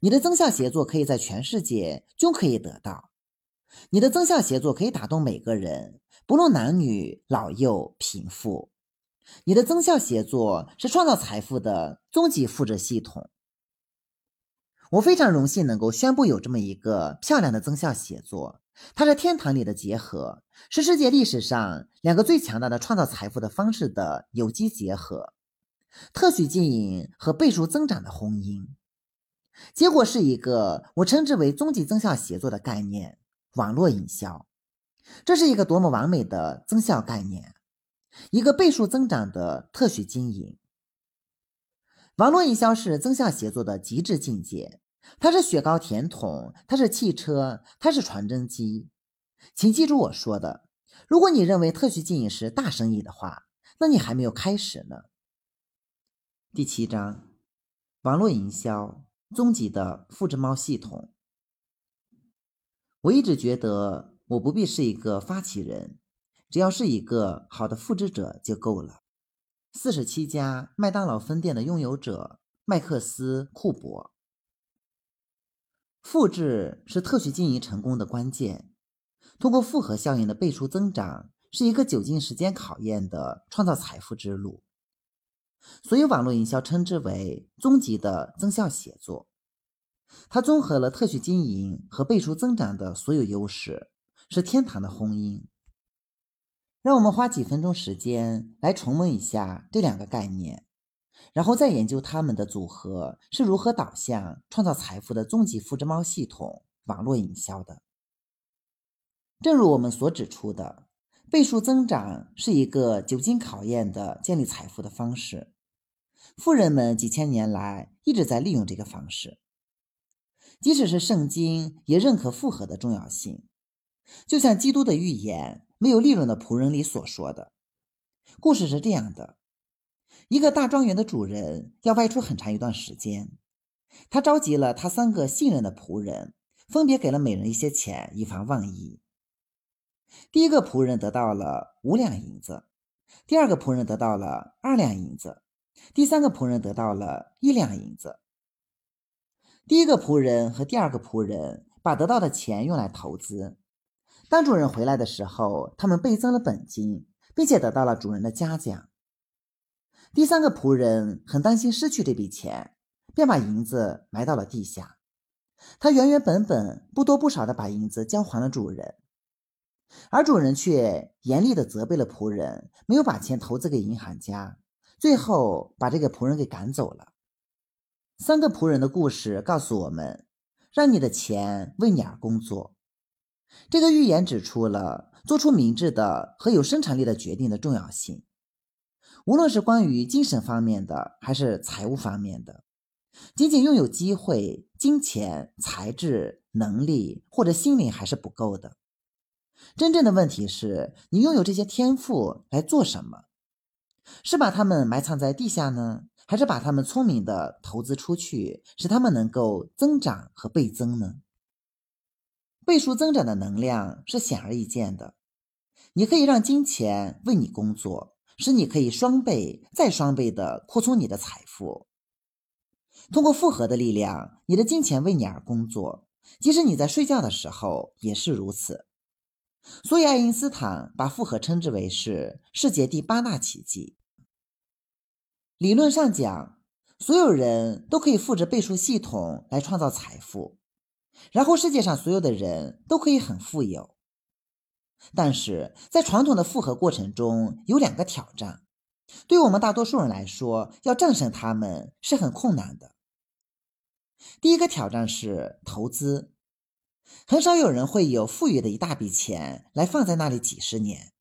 S1: 你的增效协作可以在全世界均可以得到。你的增效协作可以打动每个人，不论男女老幼贫富。你的增效协作是创造财富的终极复制系统。我非常荣幸能够宣布有这么一个漂亮的增效协作。它是天堂里的结合，是世界历史上两个最强大的创造财富的方式的有机结合，特许经营和倍数增长的婚姻。结果是一个我称之为终极增效协作的概念——网络营销。这是一个多么完美的增效概念！一个倍数增长的特许经营。网络营销是增效协作的极致境界。它是雪糕甜筒，它是汽车，它是传真机。请记住我说的：如果你认为特许经营是大生意的话，那你还没有开始呢。第七章，网络营销终极的复制猫系统。我一直觉得我不必是一个发起人，只要是一个好的复制者就够了。四十七家麦当劳分店的拥有者麦克斯·库珀。复制是特许经营成功的关键。通过复合效应的倍数增长，是一个久经时间考验的创造财富之路，所以网络营销称之为终极的增效写作。它综合了特许经营和倍数增长的所有优势，是天堂的婚姻。让我们花几分钟时间来重温一下这两个概念，然后再研究它们的组合是如何导向创造财富的终极复制猫系统——网络营销的。正如我们所指出的，倍数增长是一个久经考验的建立财富的方式。富人们几千年来一直在利用这个方式。即使是圣经也认可复合的重要性，就像基督的预言《没有利润的仆人》里所说的。故事是这样的：一个大庄园的主人要外出很长一段时间，他召集了他三个信任的仆人，分别给了每人一些钱，以防万一。第一个仆人得到了五两银子，第二个仆人得到了二两银子，第三个仆人得到了一两银子。第一个仆人和第二个仆人把得到的钱用来投资。当主人回来的时候，他们倍增了本金，并且得到了主人的嘉奖。第三个仆人很担心失去这笔钱，便把银子埋到了地下。他原原本本、不多不少的把银子交还了主人，而主人却严厉地责备了仆人，没有把钱投资给银行家，最后把这个仆人给赶走了。三个仆人的故事告诉我们：让你的钱为你而工作。这个寓言指出了做出明智的和有生产力的决定的重要性。无论是关于精神方面的，还是财务方面的，仅仅拥有机会、金钱、才智、能力或者心灵还是不够的。真正的问题是你拥有这些天赋来做什么？是把它们埋藏在地下呢？还是把它们聪明的投资出去，使它们能够增长和倍增呢？倍数增长的能量是显而易见的。你可以让金钱为你工作，使你可以双倍再双倍的扩充你的财富。通过复合的力量，你的金钱为你而工作，即使你在睡觉的时候也是如此。所以，爱因斯坦把复合称之为是世界第八大奇迹。理论上讲，所有人都可以复制倍数系统来创造财富，然后世界上所有的人都可以很富有。但是在传统的复合过程中，有两个挑战，对我们大多数人来说，要战胜他们是很困难的。第一个挑战是投资，很少有人会有富裕的一大笔钱来放在那里几十年。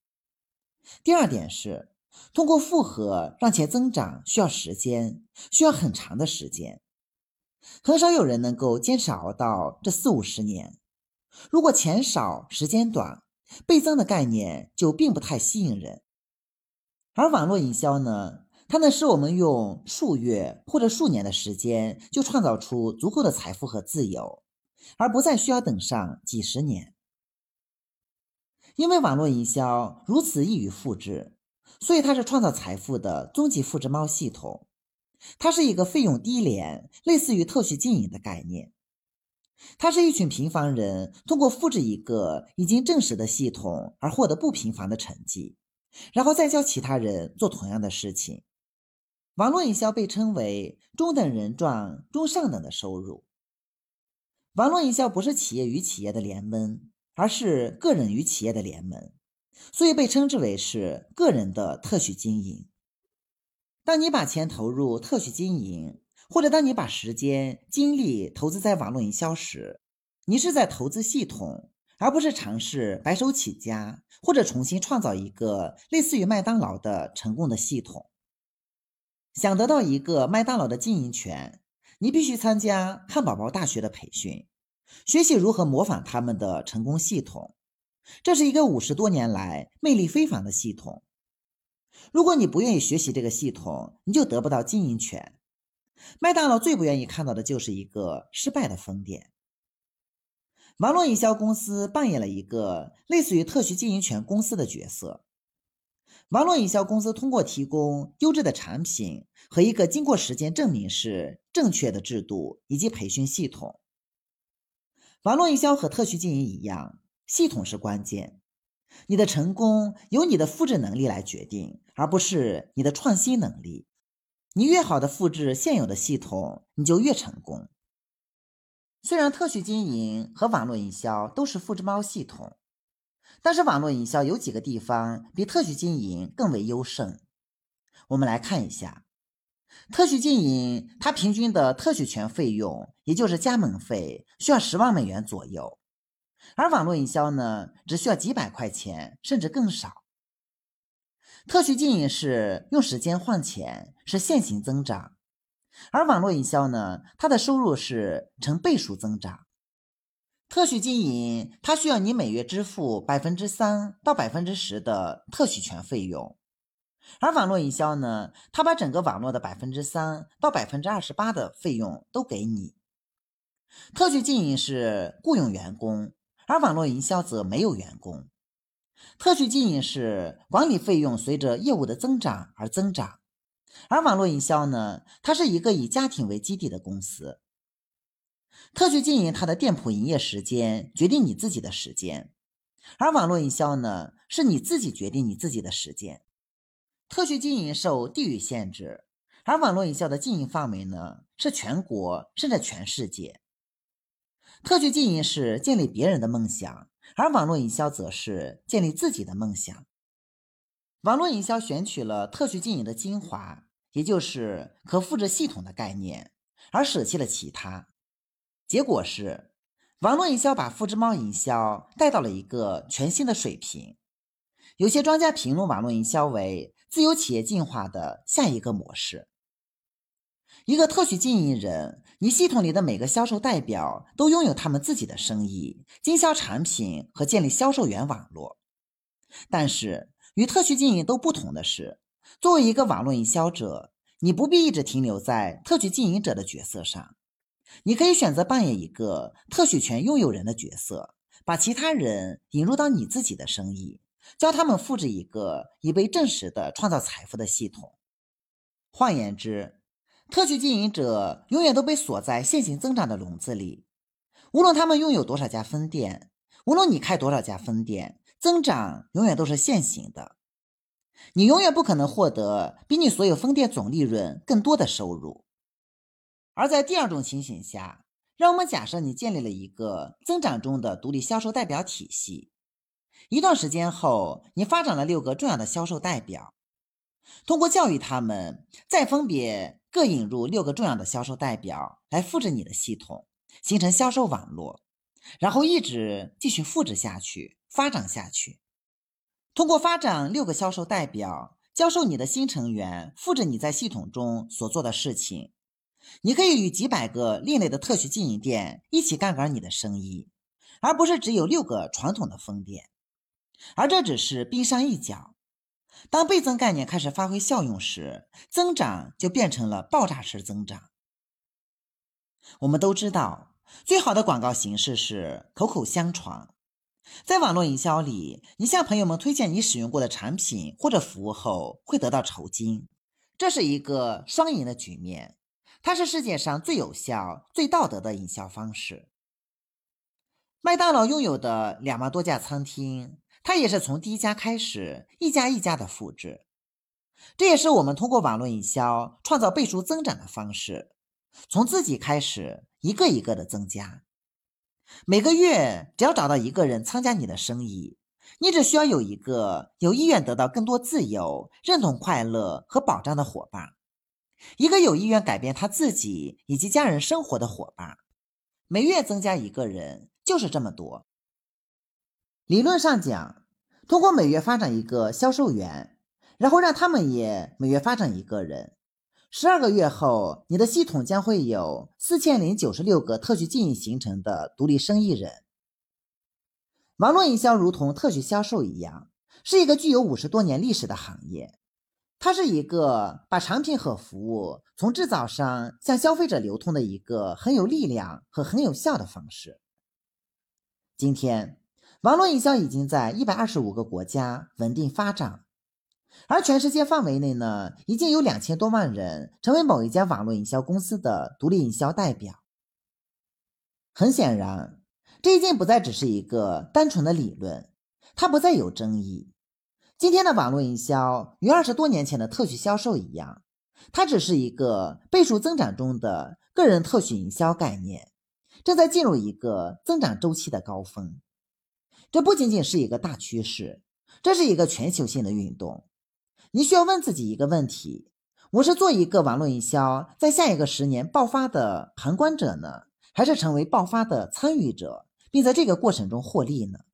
S1: 第二点是。通过复合让钱增长需要时间，需要很长的时间，很少有人能够坚持熬到这四五十年。如果钱少、时间短，倍增的概念就并不太吸引人。而网络营销呢，它能使我们用数月或者数年的时间就创造出足够的财富和自由，而不再需要等上几十年。因为网络营销如此易于复制。所以它是创造财富的终极复制猫系统，它是一个费用低廉、类似于特许经营的概念。它是一群平凡人通过复制一个已经证实的系统而获得不平凡的成绩，然后再教其他人做同样的事情。网络营销被称为中等人赚中上等的收入。网络营销不是企业与企业的联盟，而是个人与企业的联盟。所以被称之为是个人的特许经营。当你把钱投入特许经营，或者当你把时间、精力投资在网络营销时，你是在投资系统，而不是尝试白手起家或者重新创造一个类似于麦当劳的成功的系统。想得到一个麦当劳的经营权，你必须参加汉堡包大学的培训，学习如何模仿他们的成功系统。这是一个五十多年来魅力非凡的系统。如果你不愿意学习这个系统，你就得不到经营权。麦当劳最不愿意看到的就是一个失败的分店。网络营销公司扮演了一个类似于特许经营权公司的角色。网络营销公司通过提供优质的产品和一个经过时间证明是正确的制度以及培训系统。网络营销和特许经营一样。系统是关键，你的成功由你的复制能力来决定，而不是你的创新能力。你越好的复制现有的系统，你就越成功。虽然特许经营和网络营销都是复制猫系统，但是网络营销有几个地方比特许经营更为优胜。我们来看一下，特许经营它平均的特许权费用，也就是加盟费，需要十万美元左右。而网络营销呢，只需要几百块钱，甚至更少。特许经营是用时间换钱，是线性增长；而网络营销呢，它的收入是成倍数增长。特许经营它需要你每月支付百分之三到百分之十的特许权费用，而网络营销呢，它把整个网络的百分之三到百分之二十八的费用都给你。特许经营是雇佣员工。而网络营销则没有员工，特许经营是管理费用随着业务的增长而增长，而网络营销呢，它是一个以家庭为基地的公司。特许经营它的店铺营业时间决定你自己的时间，而网络营销呢，是你自己决定你自己的时间。特许经营受地域限制，而网络营销的经营范围呢，是全国甚至全世界。特许经营是建立别人的梦想，而网络营销则是建立自己的梦想。网络营销选取了特许经营的精华，也就是可复制系统的概念，而舍弃了其他。结果是，网络营销把复制猫营销带到了一个全新的水平。有些专家评论网络营销为自由企业进化的下一个模式。一个特许经营人，你系统里的每个销售代表都拥有他们自己的生意、经销产品和建立销售员网络。但是与特许经营都不同的是，作为一个网络营销者，你不必一直停留在特许经营者的角色上，你可以选择扮演一个特许权拥有人的角色，把其他人引入到你自己的生意，教他们复制一个已被证实的创造财富的系统。换言之，特许经营者永远都被锁在线性增长的笼子里，无论他们拥有多少家分店，无论你开多少家分店，增长永远都是线性的。你永远不可能获得比你所有分店总利润更多的收入。而在第二种情形下，让我们假设你建立了一个增长中的独立销售代表体系，一段时间后，你发展了六个重要的销售代表，通过教育他们，再分别。各引入六个重要的销售代表来复制你的系统，形成销售网络，然后一直继续复制下去，发展下去。通过发展六个销售代表，教授你的新成员复制你在系统中所做的事情，你可以与几百个另类的特许经营店一起杠杆你的生意，而不是只有六个传统的分店。而这只是冰山一角。当倍增概念开始发挥效用时，增长就变成了爆炸式增长。我们都知道，最好的广告形式是口口相传。在网络营销里，你向朋友们推荐你使用过的产品或者服务后，会得到酬金，这是一个双赢的局面。它是世界上最有效、最道德的营销方式。麦当劳拥有的两万多家餐厅。它也是从第一家开始，一家一家的复制，这也是我们通过网络营销创造倍数增长的方式。从自己开始，一个一个的增加。每个月只要找到一个人参加你的生意，你只需要有一个有意愿得到更多自由、认同、快乐和保障的伙伴，一个有意愿改变他自己以及家人生活的伙伴。每月增加一个人，就是这么多。理论上讲，通过每月发展一个销售员，然后让他们也每月发展一个人，十二个月后，你的系统将会有四千零九十六个特许经营形成的独立生意人。网络营销如同特许销售一样，是一个具有五十多年历史的行业。它是一个把产品和服务从制造商向消费者流通的一个很有力量和很有效的方式。今天。网络营销已经在一百二十五个国家稳定发展，而全世界范围内呢，已经有两千多万人成为某一家网络营销公司的独立营销代表。很显然，这已经不再只是一个单纯的理论，它不再有争议。今天的网络营销与二十多年前的特许销售一样，它只是一个倍数增长中的个人特许营销概念，正在进入一个增长周期的高峰。这不仅仅是一个大趋势，这是一个全球性的运动。你需要问自己一个问题：我是做一个网络营销在下一个十年爆发的旁观者呢，还是成为爆发的参与者，并在这个过程中获利呢？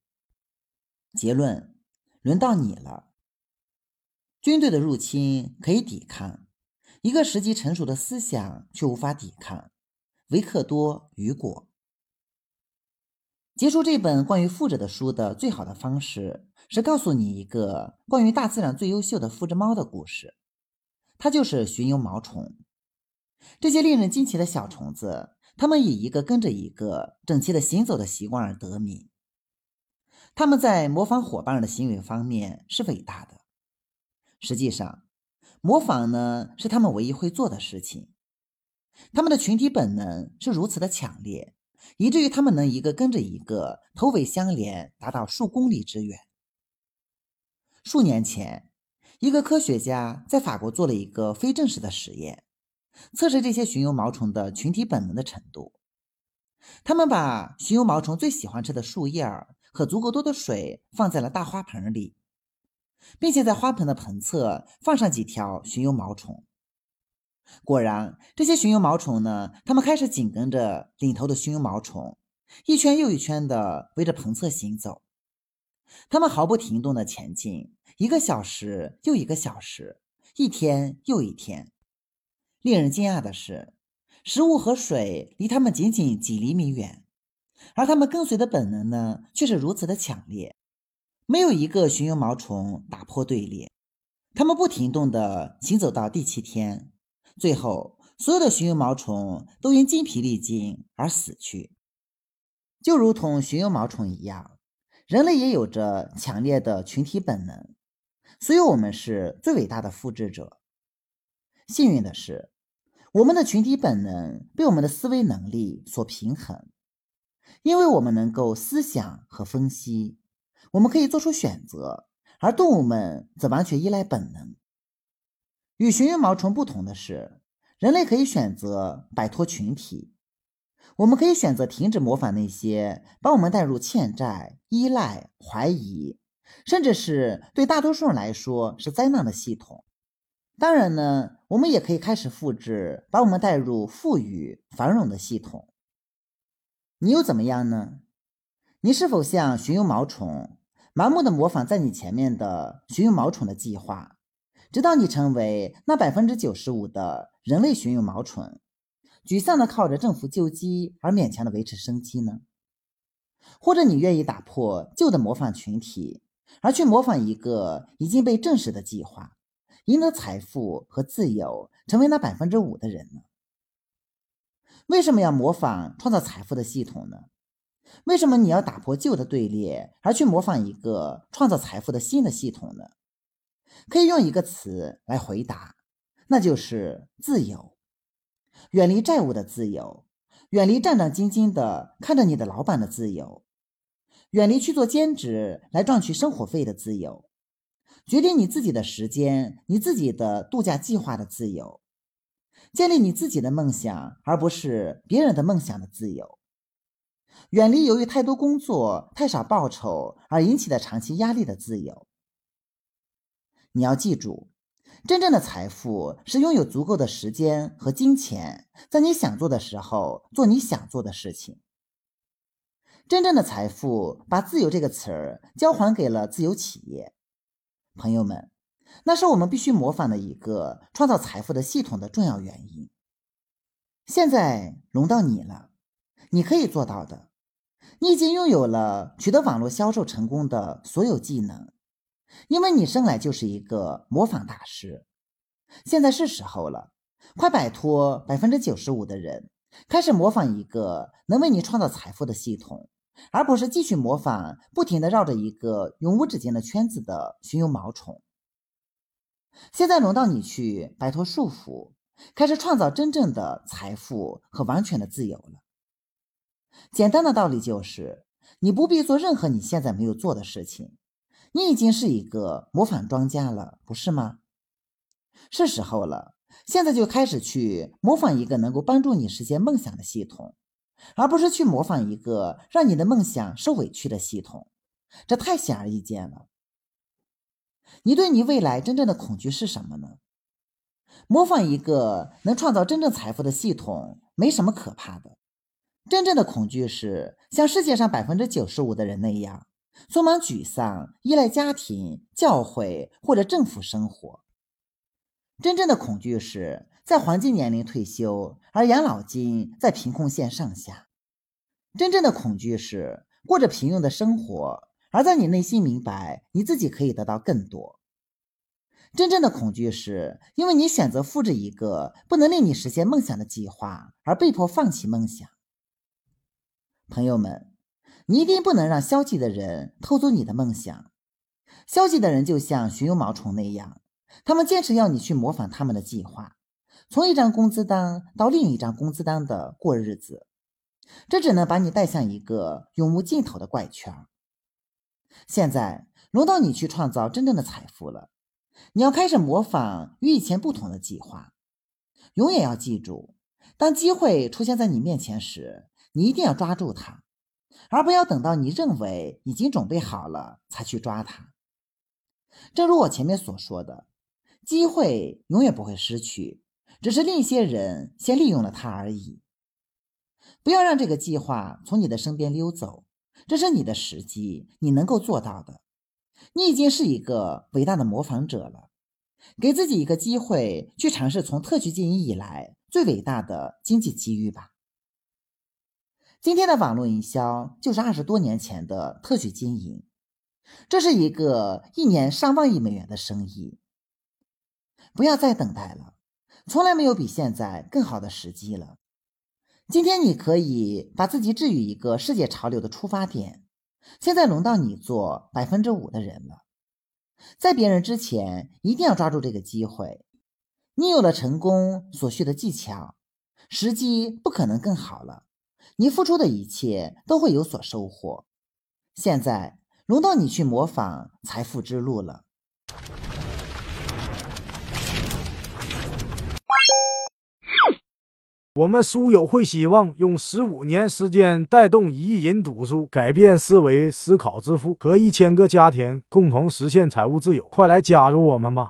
S1: 结论：轮到你了。军队的入侵可以抵抗，一个时机成熟的思想却无法抵抗。维克多·雨果。结束这本关于复制的书的最好的方式是告诉你一个关于大自然最优秀的复制猫的故事，它就是巡游毛虫。这些令人惊奇的小虫子，它们以一个跟着一个整齐的行走的习惯而得名。他们在模仿伙伴的行为方面是伟大的。实际上，模仿呢是他们唯一会做的事情。他们的群体本能是如此的强烈。以至于他们能一个跟着一个头尾相连，达到数公里之远。数年前，一个科学家在法国做了一个非正式的实验，测试这些巡游毛虫的群体本能的程度。他们把寻幽毛虫最喜欢吃的树叶和足够多的水放在了大花盆里，并且在花盆的盆侧放上几条寻幽毛虫。果然，这些巡游毛虫呢，它们开始紧跟着领头的巡游毛虫，一圈又一圈的围着盆侧行走。它们毫不停顿地前进，一个小时又一个小时，一天又一天。令人惊讶的是，食物和水离它们仅仅几厘米远，而它们跟随的本能呢，却是如此的强烈。没有一个巡游毛虫打破队列，它们不停动地行走到第七天。最后，所有的寻幽毛虫都因精疲力尽而死去。就如同寻幽毛虫一样，人类也有着强烈的群体本能，所以我们是最伟大的复制者。幸运的是，我们的群体本能被我们的思维能力所平衡，因为我们能够思想和分析，我们可以做出选择，而动物们则完全依赖本能。与寻幽毛虫不同的是，人类可以选择摆脱群体。我们可以选择停止模仿那些把我们带入欠债、依赖、怀疑，甚至是对大多数人来说是灾难的系统。当然呢，我们也可以开始复制把我们带入富裕、繁荣的系统。你又怎么样呢？你是否像寻幽毛虫，盲目的模仿在你前面的寻幽毛虫的计划？直到你成为那百分之九十五的人类寻幽毛虫，沮丧的靠着政府救济而勉强的维持生机呢？或者你愿意打破旧的模仿群体，而去模仿一个已经被证实的计划，赢得财富和自由，成为那百分之五的人呢？为什么要模仿创造财富的系统呢？为什么你要打破旧的队列，而去模仿一个创造财富的新的系统呢？可以用一个词来回答，那就是自由。远离债务的自由，远离战战兢兢的看着你的老板的自由，远离去做兼职来赚取生活费的自由，决定你自己的时间、你自己的度假计划的自由，建立你自己的梦想而不是别人的梦想的自由，远离由于太多工作、太少报酬而引起的长期压力的自由。你要记住，真正的财富是拥有足够的时间和金钱，在你想做的时候做你想做的事情。真正的财富把“自由”这个词儿交还给了自由企业。朋友们，那是我们必须模仿的一个创造财富的系统的重要原因。现在轮到你了，你可以做到的。你已经拥有了取得网络销售成功的所有技能。因为你生来就是一个模仿大师，现在是时候了，快摆脱百分之九十五的人，开始模仿一个能为你创造财富的系统，而不是继续模仿不停的绕着一个永无止境的圈子的寻幽毛虫。现在轮到你去摆脱束缚，开始创造真正的财富和完全的自由了。简单的道理就是，你不必做任何你现在没有做的事情。你已经是一个模仿庄家了，不是吗？是时候了，现在就开始去模仿一个能够帮助你实现梦想的系统，而不是去模仿一个让你的梦想受委屈的系统。这太显而易见了。你对你未来真正的恐惧是什么呢？模仿一个能创造真正财富的系统没什么可怕的，真正的恐惧是像世界上百分之九十五的人那样，充满沮丧，依赖家庭、教会或者政府生活。真正的恐惧是在黄金年龄退休，而养老金在贫困线上下。真正的恐惧是过着平庸的生活。而在你内心明白，你自己可以得到更多。真正的恐惧是因为你选择复制一个不能令你实现梦想的计划，而被迫放弃梦想。朋友们，你一定不能让消极的人偷走你的梦想。消极的人就像寻有毛虫那样，他们坚持要你去模仿他们的计划，从一张工资单到另一张工资单的过日子，这只能把你带向一个永无尽头的怪圈。现在轮到你去创造真正的财富了。你要开始模仿与以前不同的计划。永远要记住，当机会出现在你面前时，你一定要抓住它，而不要等到你认为已经准备好了才去抓它。正如我前面所说的，机会永远不会失去，只是另一些人先利用了它而已。不要让这个计划从你的身边溜走。这是你的时机，你能够做到的。你已经是一个伟大的模仿者了。给自己一个机会，去尝试从特许经营以来最伟大的经济机遇吧。今天的网络营销就是二十多年前的特许经营，这是一个一年上万亿美元的生意。不要再等待了，从来没有比现在更好的时机了。今天你可以把自己置于一个世界潮流的出发点。现在轮到你做百分之五的人了，在别人之前一定要抓住这个机会。你有了成功所需的技巧，时机不可能更好了。你付出的一切都会有所收获。现在轮到你去模仿财富之路了。
S2: 我们书友会希望用十五年时间带动一亿人读书，改变思维，思考致富，和一千个家庭共同实现财务自由。快来加入我们吧！